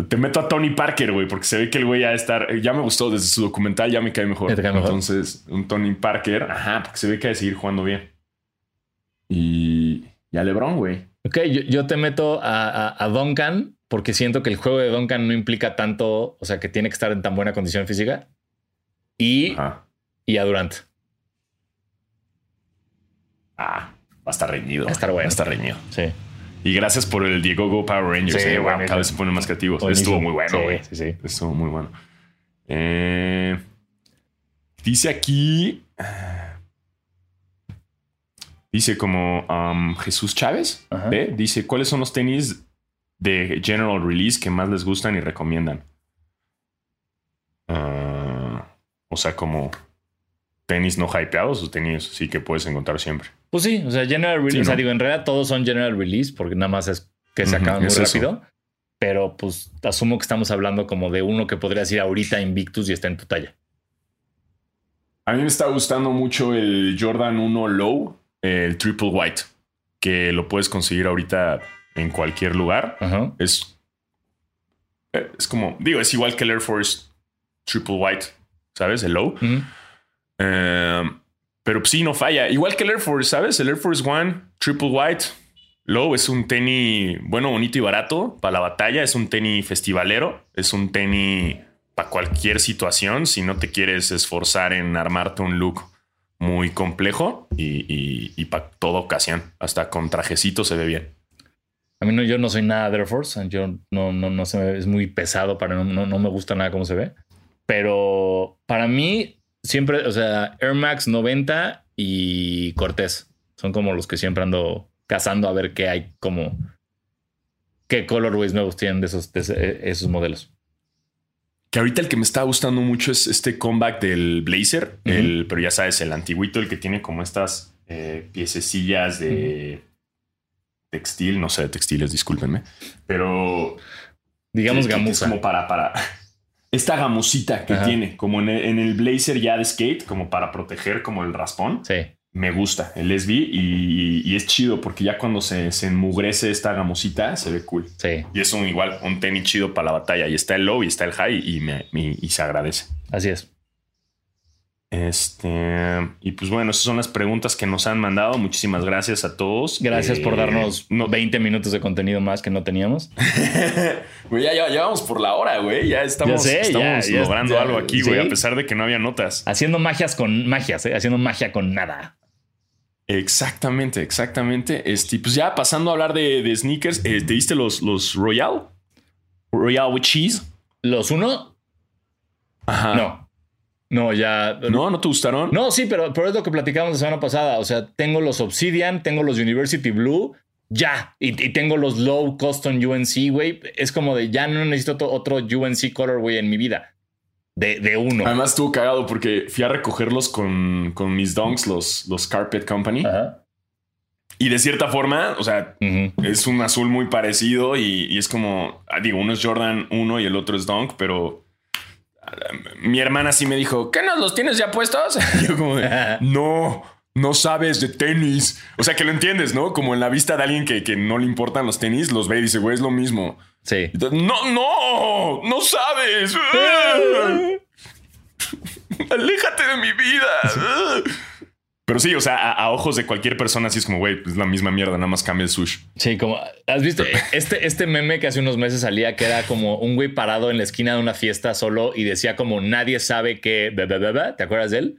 Speaker 2: Te meto a Tony Parker, güey, porque se ve que el güey ya estar. Ya me gustó desde su documental, ya me cae mejor.
Speaker 1: Ya te cae mejor.
Speaker 2: Entonces, un Tony Parker, ajá, porque se ve que ha de seguir jugando bien. Y. Y a LeBron, güey.
Speaker 1: Ok, yo, yo te meto a, a- a Duncan porque siento que el juego de Duncan no implica tanto, o sea, que tiene que estar en tan buena condición física. Y,
Speaker 2: Ajá.
Speaker 1: y a Durant.
Speaker 2: Ah, va a estar reñido.
Speaker 1: Va a estar bueno.
Speaker 2: Va a estar reñido.
Speaker 1: Sí.
Speaker 2: Y gracias por el Diego Go Power Rangers.
Speaker 1: Sí,
Speaker 2: eh, cada vez se ponen más creativos.
Speaker 1: Buenísimo.
Speaker 2: Estuvo muy bueno, güey.
Speaker 1: sí, sí.
Speaker 2: Estuvo muy bueno. Eh, dice aquí. Dice como um, Jesús Chávez.
Speaker 1: Ajá.
Speaker 2: Dice: ¿Cuáles son los tenis de General Release que más les gustan y recomiendan? Ah, o sea, como tenis no hypeados o tenis sí que puedes encontrar siempre.
Speaker 1: Pues sí, o sea, General Release.
Speaker 2: Sí,
Speaker 1: O sea,
Speaker 2: ¿no?
Speaker 1: digo, en realidad todos son General Release porque nada más es que se
Speaker 2: Ujú,
Speaker 1: acaban muy
Speaker 2: es eso.
Speaker 1: rápido. Pero pues asumo que estamos hablando como de uno que podrías ir ahorita Invictus y está en tu talla.
Speaker 2: A mí me está gustando mucho el Jordan 1 Low, el Triple White, que lo puedes conseguir ahorita en cualquier lugar. Es, eh, es como, digo, es igual que el Air Force Triple White, ¿sabes? El Low. Eh, pero sí, no falla. Igual que el Air Force, ¿sabes? El Air Force One Triple White Low es un tenis bueno, bonito y barato para la batalla. Es un tenis festivalero. Es un tenis para cualquier situación. Si no te quieres esforzar en armarte un look muy complejo y, para toda ocasión. Hasta con trajecito se ve bien.
Speaker 1: A mí no, yo no soy nada de Air Force. Yo no, no, no se me, es muy pesado para no, no, no me gusta nada cómo se ve. Pero para mí, siempre, o sea, Air Max 90 y Cortés son como los que siempre ando cazando a ver qué hay, como qué colorways nuevos tienen de esos, de ese- esos modelos.
Speaker 2: Que ahorita el que me está gustando mucho es este comeback del Blazer, el, pero ya sabes, el antiguito, el que tiene como estas eh, piececillas de textil, no sé de textiles, discúlpenme, pero
Speaker 1: Digamos gamuza.
Speaker 2: como para, para esta gamusita que
Speaker 1: Ajá.
Speaker 2: tiene, como en el, en el Blazer ya de skate, como para proteger como el raspón.
Speaker 1: Sí.
Speaker 2: Me gusta el SB y, y es chido porque ya cuando se, se enmugrece esta gamusita se ve cool.
Speaker 1: Sí,
Speaker 2: Y es un igual, un tenis chido para la batalla. Y está el low y está el high y, me, y se agradece.
Speaker 1: así es.
Speaker 2: Este, y pues bueno, esas son las preguntas que nos han mandado. Muchísimas gracias a todos.
Speaker 1: Gracias por
Speaker 2: Eh,
Speaker 1: darnos
Speaker 2: no,
Speaker 1: 20 minutos de contenido más que no teníamos.
Speaker 2: Güey, ya, ya, ya vamos por la hora, güey. Ya estamos,
Speaker 1: Ya sé,
Speaker 2: estamos
Speaker 1: ya,
Speaker 2: logrando algo aquí, güey,
Speaker 1: sí.
Speaker 2: a pesar de que no había notas.
Speaker 1: Haciendo magias con magias, ¿eh? haciendo magia con nada.
Speaker 2: Exactamente, exactamente. Este, pues ya pasando a hablar de, de sneakers, eh, ¿te diste los, los Royal? Royal with cheese.
Speaker 1: ¿Los uno?
Speaker 2: Ajá.
Speaker 1: No. No, ya.
Speaker 2: No, no te gustaron.
Speaker 1: No, sí, pero, pero es lo que platicamos la semana pasada. O sea, tengo los Obsidian, tengo los University Blue, ya. Y, y tengo los Low Custom UNC, güey. Es como de ya no necesito otro, otro UNC Colorway en mi vida. De, de uno.
Speaker 2: Además estuvo cagado porque fui a recogerlos con, con mis donks, los, los Carpet Company.
Speaker 1: Ajá.
Speaker 2: Y de cierta forma, o sea, es un azul muy parecido y, y es como, ah, digo, uno es Jordan 1 y el otro es Dunk, pero mi hermana sí me dijo, ¿qué nos los tienes ya puestos? Y yo como, de, no, no sabes de tenis. O sea, que lo entiendes, ¿no? Como en la vista de alguien que, que no le importan los tenis, los ve y dice, güey, es lo mismo.
Speaker 1: Sí.
Speaker 2: Entonces, no, no, no sabes. Aléjate de mi vida. Pero sí, o sea, a, a ojos de cualquier persona, sí es como, güey, es la misma mierda, nada más cambia el sush.
Speaker 1: Sí, como has visto este, este meme que hace unos meses salía que era como un güey parado en la esquina de una fiesta solo y decía como nadie sabe que be- be- be- be". ¿te acuerdas de él?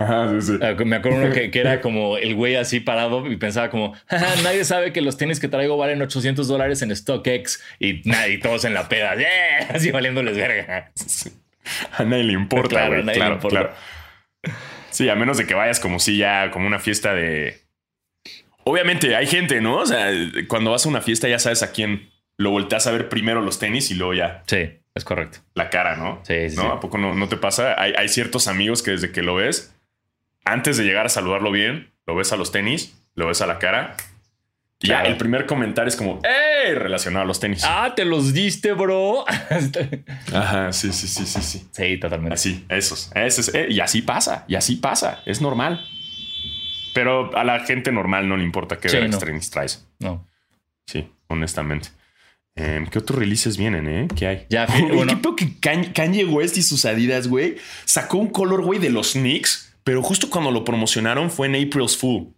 Speaker 2: Ajá, sí, sí.
Speaker 1: Ah, Me acuerdo uno que, que era como el güey así parado y pensaba como "Jaja, nadie sabe que los tenis que traigo valen 800 dólares en StockX y nadie, todos en la peda, ¡Yeah! así valiéndoles verga.
Speaker 2: A nadie le importa,
Speaker 1: Claro,
Speaker 2: güey.
Speaker 1: a nadie
Speaker 2: Claro,
Speaker 1: le importa.
Speaker 2: claro. Sí, a menos de que vayas como si ya, como una fiesta de. Obviamente hay gente, ¿no? O sea, cuando vas a una fiesta ya sabes a quién lo volteas a ver primero los tenis y luego ya
Speaker 1: Sí, es correcto.
Speaker 2: la cara, ¿no?
Speaker 1: Sí, sí,
Speaker 2: ¿No?
Speaker 1: sí.
Speaker 2: ¿A poco no, no te pasa? Hay, hay ciertos amigos que desde que lo ves, antes de llegar a saludarlo bien, lo ves a los tenis, lo ves a la cara. Y ya
Speaker 1: Claro.
Speaker 2: el primer comentario es como, ¡eh! Relacionado a los tenis.
Speaker 1: Ah, te los diste, bro.
Speaker 2: Ajá, sí, sí, sí, sí, sí.
Speaker 1: sí, totalmente.
Speaker 2: Así, esos. esos eh, y así pasa, y así pasa. Es normal. Pero a la gente normal no le importa qué
Speaker 1: Sí,
Speaker 2: ver
Speaker 1: no.
Speaker 2: traes.
Speaker 1: No.
Speaker 2: Sí, honestamente. Em, ¿Qué otros releases vienen, eh? ¿Qué hay?
Speaker 1: Ya, bueno.
Speaker 2: ¿Qué pedo que Kanye, Kanye West y sus Adidas, güey, sacó un color, güey, de los Knicks, pero justo cuando lo promocionaron fue en April's Fool.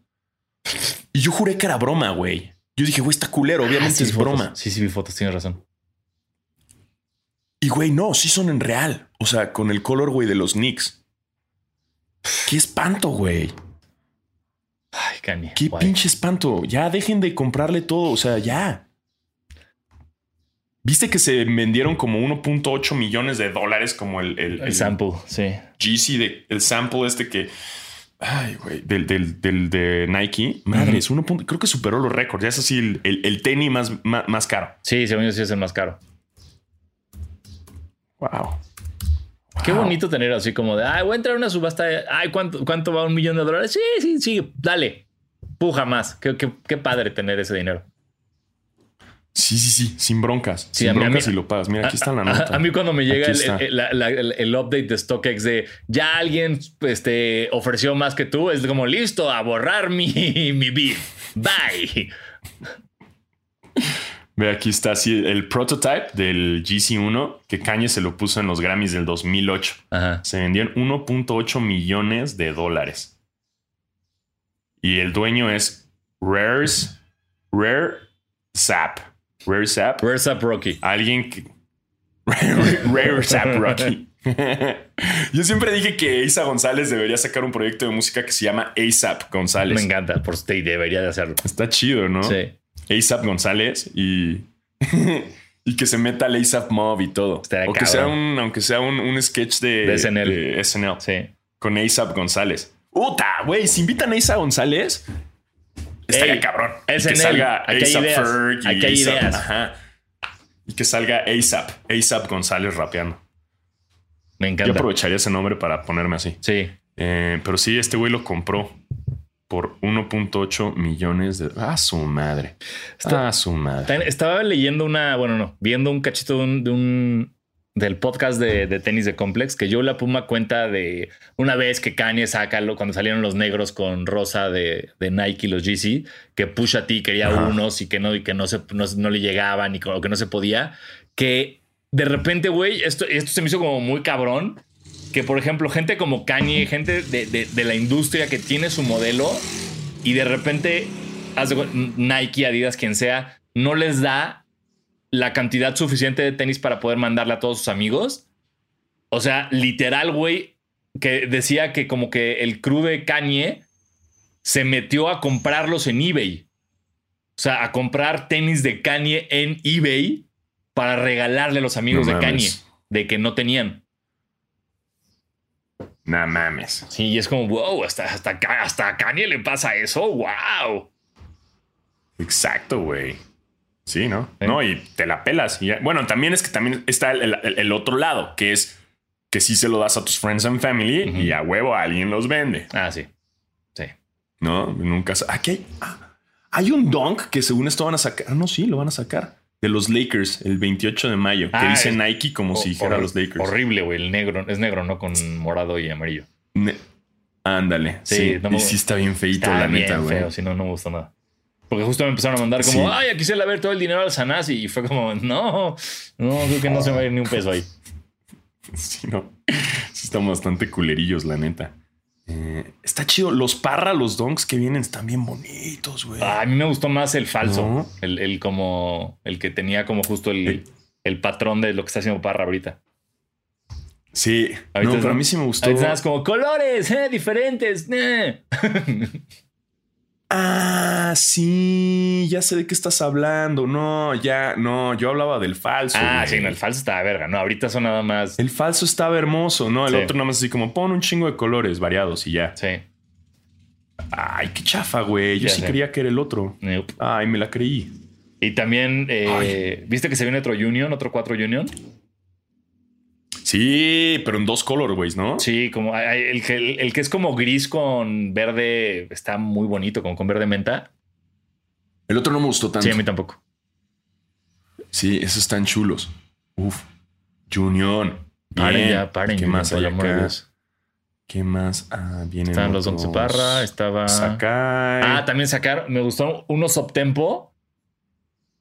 Speaker 2: Y yo juré que era broma, güey. Yo dije, güey, está culero, obviamente
Speaker 1: Ah, sí,
Speaker 2: es
Speaker 1: fotos.
Speaker 2: broma.
Speaker 1: Sí, sí, vi fotos, tienes razón.
Speaker 2: Y güey, no, sí son en real. O sea, con el color, güey, de los Knicks. Qué espanto, güey.
Speaker 1: Ay, Kanye.
Speaker 2: Qué
Speaker 1: guay.
Speaker 2: pinche espanto. Ya dejen de comprarle todo. O sea, ya. ¿Viste que se vendieron como 1.8 millones de dólares como el, el,
Speaker 1: El sample, sí.
Speaker 2: GC, de, el sample este que... Ay, güey, del, del, del de Nike. Madre, es uno punto- creo que superó los récords. Ya es así el, el, el tenis más, más, más caro.
Speaker 1: Sí, según yo sí es el más caro.
Speaker 2: Wow.
Speaker 1: Qué bonito tener así como de, ay, voy a entrar a una subasta. de- Ay, ¿cuánto, ¿cuánto va un millón de dólares? Sí, sí, sí, dale. Puja más. Qué, qué, qué padre tener ese dinero.
Speaker 2: Sí, sí, sí, sin broncas.
Speaker 1: Sí,
Speaker 2: sin
Speaker 1: mí-
Speaker 2: broncas
Speaker 1: mí-
Speaker 2: y lo pagas. Mira, aquí está la nota.
Speaker 1: A, mí cuando me llega el, el- la- la- el- el update de StockX de ya alguien este, ofreció más que tú, es como listo a borrar mi, mi bid. Bye.
Speaker 2: Ve, aquí está así el prototype del GC1 que Kanye se lo puso en los Grammys del 2008.
Speaker 1: Ajá.
Speaker 2: Se vendieron 1.8 millones de dólares. Y el dueño es Rares, Rare Zap. Rare Zap.
Speaker 1: Where's up, Rocky?
Speaker 2: Alguien que. Rare, Rare Zap Rocky. Yo siempre dije que Isa González debería sacar un proyecto de música que se llama ASAP González.
Speaker 1: Me encanta, por usted debería de hacerlo.
Speaker 2: Está chido, ¿no?
Speaker 1: Sí.
Speaker 2: ASAP González y. y que se meta al ASAP Mob y todo.
Speaker 1: Estaría
Speaker 2: o que sea un, aunque sea un, un sketch de,
Speaker 1: De SNL.
Speaker 2: de SNL.
Speaker 1: Sí.
Speaker 2: con ASAP González. Uta, güey, si invitan a ASAP González, estaría
Speaker 1: Ey,
Speaker 2: cabrón. Y
Speaker 1: SNL,
Speaker 2: que salga ASAP Ferg y
Speaker 1: ideas.
Speaker 2: Ajá. Y que salga ASAP, ASAP González rapeando.
Speaker 1: Me
Speaker 2: Yo
Speaker 1: encanta.
Speaker 2: aprovecharía ese nombre para ponerme así.
Speaker 1: Sí.
Speaker 2: Eh, pero sí, este güey lo compró por 1.8 millones de. Ah, su madre.
Speaker 1: Está-
Speaker 2: ah, su madre.
Speaker 1: Estaba leyendo una, bueno, no, viendo un cachito de un, de un- del podcast de, de tenis de Complex que yo la Puma cuenta de una vez que Kanye saca lo- cuando salieron los negros con rosa de, de Nike, los GC, que Pusha T quería
Speaker 2: Ajá.
Speaker 1: unos y que no, y que no se no, no le llegaban y co- que no se podía. Que de repente, güey, esto, esto se me hizo como muy cabrón. Que por ejemplo, gente como Kanye, gente de, de- de la industria que tiene su modelo y de repente Nike, Adidas, quien sea, no les da la cantidad suficiente de tenis para poder mandarle a todos sus amigos. O sea, literal, güey, que decía que como que el crew de Kanye se metió a comprarlos en eBay. O sea, a comprar tenis de Kanye en eBay para regalarle a los amigos
Speaker 2: No
Speaker 1: de Kanye de que no tenían.
Speaker 2: Nah mames.
Speaker 1: Sí, y es como, wow, hasta, hasta, hasta a Kanye le pasa eso. Wow.
Speaker 2: Exacto, güey. Sí, ¿no?
Speaker 1: Sí.
Speaker 2: No, y te la pelas. Y ya- Bueno, también es que también está el, el- el otro lado, que es que sí se lo das a tus friends and family y a huevo alguien los vende,
Speaker 1: Ah, sí. Sí.
Speaker 2: ¿no? Nunca. Aquí hay, ah, hay un dunk que según esto van a sacar. Ah, no, sí, lo van a sacar. De los Lakers el 28 de mayo, que
Speaker 1: Ah,
Speaker 2: dice
Speaker 1: es-
Speaker 2: Nike como si dijera los Lakers.
Speaker 1: Horrible, güey. El negro. Es negro, ¿no? Con morado y amarillo.
Speaker 2: Ne- Ándale.
Speaker 1: Sí,
Speaker 2: Sí,
Speaker 1: no
Speaker 2: y sí está bien feito,
Speaker 1: Está
Speaker 2: la
Speaker 1: bien
Speaker 2: neta, güey.
Speaker 1: si no, no me gusta nada. Porque justo me empezaron a mandar como,
Speaker 2: Sí.
Speaker 1: ay, aquí se le va a ver todo el dinero al Sanasi. Y fue como, no, no, creo que no se va a ir ni un peso ahí.
Speaker 2: Sí, no. Sí están bastante culerillos, la neta. Eh, está chido. Los parra, los donks que vienen están bien bonitos, güey.
Speaker 1: Ah, a mí me gustó más el falso.
Speaker 2: No.
Speaker 1: El, el como, el que tenía como justo el,
Speaker 2: El-
Speaker 1: el patrón de lo que está haciendo Parra ahorita.
Speaker 2: Sí.
Speaker 1: Ahorita
Speaker 2: no, pero a mí sí me gustó.
Speaker 1: Ahorita como colores, eh, diferentes. eh".
Speaker 2: Ah, sí. Ya sé de qué estás hablando. No, ya, no. Yo hablaba del falso.
Speaker 1: ah,
Speaker 2: güey.
Speaker 1: sí, no, el falso está verga. No, ahorita son nada más.
Speaker 2: El falso estaba hermoso, ¿no? El
Speaker 1: Sí.
Speaker 2: otro nada más así como pon un chingo de colores variados y ya.
Speaker 1: Sí.
Speaker 2: Ay, qué chafa, güey. Yo
Speaker 1: Ya
Speaker 2: sí
Speaker 1: sé.
Speaker 2: creía que era el otro.
Speaker 1: Nope.
Speaker 2: Ay, me la creí.
Speaker 1: Y también, eh, ¿viste que se viene otro Union, otro 4 Union?
Speaker 2: Sí, pero en dos colorways, ¿no?
Speaker 1: Sí, como el que, el, el que es como gris con verde está muy bonito, como con verde menta.
Speaker 2: El otro no me gustó tanto.
Speaker 1: Sí, a mí tampoco.
Speaker 2: Sí, esos están chulos. Uf. Junior.
Speaker 1: Paren ya, paren.
Speaker 2: ¿Qué más hay acá? ¿Qué más? Ah, vienen
Speaker 1: Estaban los
Speaker 2: otros.
Speaker 1: Parra, estaba.
Speaker 2: Sakai.
Speaker 1: Ah, también sacar, me gustó unos uptempo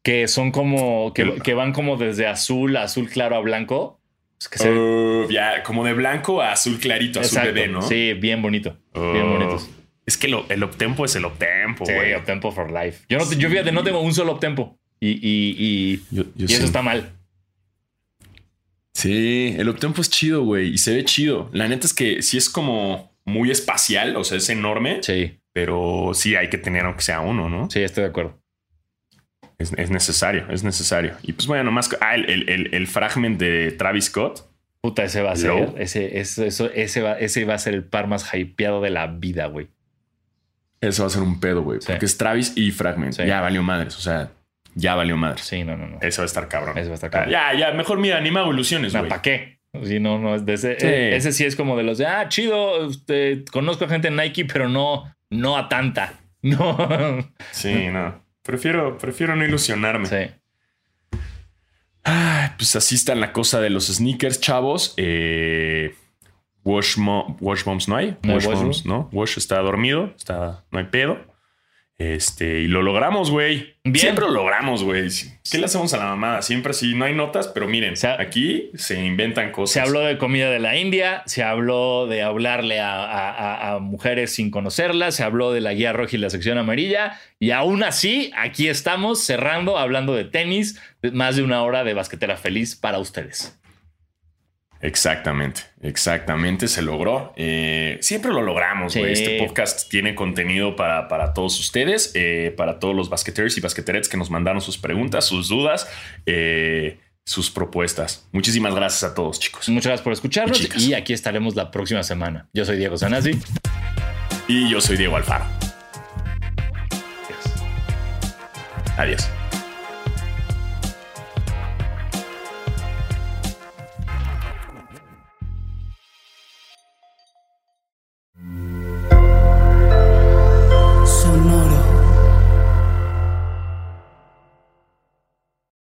Speaker 1: que son como, que, que van como desde azul, a azul claro a blanco. Es que se
Speaker 2: ya, como de blanco a azul clarito, azul
Speaker 1: Exacto.
Speaker 2: bebé, ¿no?
Speaker 1: Sí, bien bonito. Bien bonitos.
Speaker 2: Es que lo- el optempo es el optempo,
Speaker 1: Sí,
Speaker 2: güey.
Speaker 1: uptempo for life. Yo, no, yo fíjate, no tengo un solo uptempo. Y, y, y,
Speaker 2: Yo- yo
Speaker 1: y
Speaker 2: sí.
Speaker 1: eso está mal.
Speaker 2: Sí, el optempo es chido, güey, y se ve chido. La neta es que sí es como muy espacial, o sea, es enorme,
Speaker 1: Sí.
Speaker 2: pero sí hay que tener aunque sea uno, ¿no?
Speaker 1: Sí, estoy de acuerdo.
Speaker 2: Es, es necesario, es necesario. Y pues bueno, más ah, el, el, el, el fragment de Travis Scott.
Speaker 1: Puta, ese va a ser. Ese, ese, eso, ese, va, ese va a ser el par más hypeado de la vida, güey.
Speaker 2: Eso va a ser un pedo, güey.
Speaker 1: Sí.
Speaker 2: Porque es Travis y Fragment.
Speaker 1: Sí.
Speaker 2: Ya valió madres. O sea, ya valió madres.
Speaker 1: Sí, no, no, no.
Speaker 2: Eso va a estar cabrón.
Speaker 1: Eso va a estar cabrón.
Speaker 2: Ya, ya, mejor mira, ni me hago ilusiones, güey.
Speaker 1: ¿Para qué? Sí, no, no, es de ese,
Speaker 2: Sí.
Speaker 1: eh, ese sí es como de los de, ah, chido, este, conozco a gente en Nike, pero no, no a tanta. No.
Speaker 2: Sí, no. Prefiero, prefiero no ilusionarme.
Speaker 1: Sí.
Speaker 2: Ay, pues así está la cosa de los sneakers, chavos. Eh, Wash, Mo- Wash Moms no hay.
Speaker 1: No hay
Speaker 2: Wash Moms, ¿no? Wash está dormido, está, no hay pedo. Este, y lo logramos, güey. Siempre lo logramos, güey. ¿Qué le hacemos a la mamada? Siempre así, no hay notas, pero miren, aquí se inventan cosas.
Speaker 1: Se habló de comida de la India, se habló de hablarle a, a- mujeres sin conocerlas, se habló de la guía roja y la sección amarilla, y aún así, aquí estamos cerrando, hablando de tenis, más de una hora de basquetera feliz para ustedes.
Speaker 2: Exactamente, exactamente, se logró. Eh, siempre lo logramos,
Speaker 1: Sí.
Speaker 2: güey. Este podcast tiene contenido para, para todos ustedes, eh, para todos los basqueteros y basqueterets que nos mandaron sus preguntas, sus dudas, eh, sus propuestas. Muchísimas gracias a todos, chicos.
Speaker 1: Muchas gracias por escucharnos
Speaker 2: Y
Speaker 1: y aquí estaremos la próxima semana. Yo soy Diego Sanasi.
Speaker 2: Y yo soy Diego Alfaro. Adiós.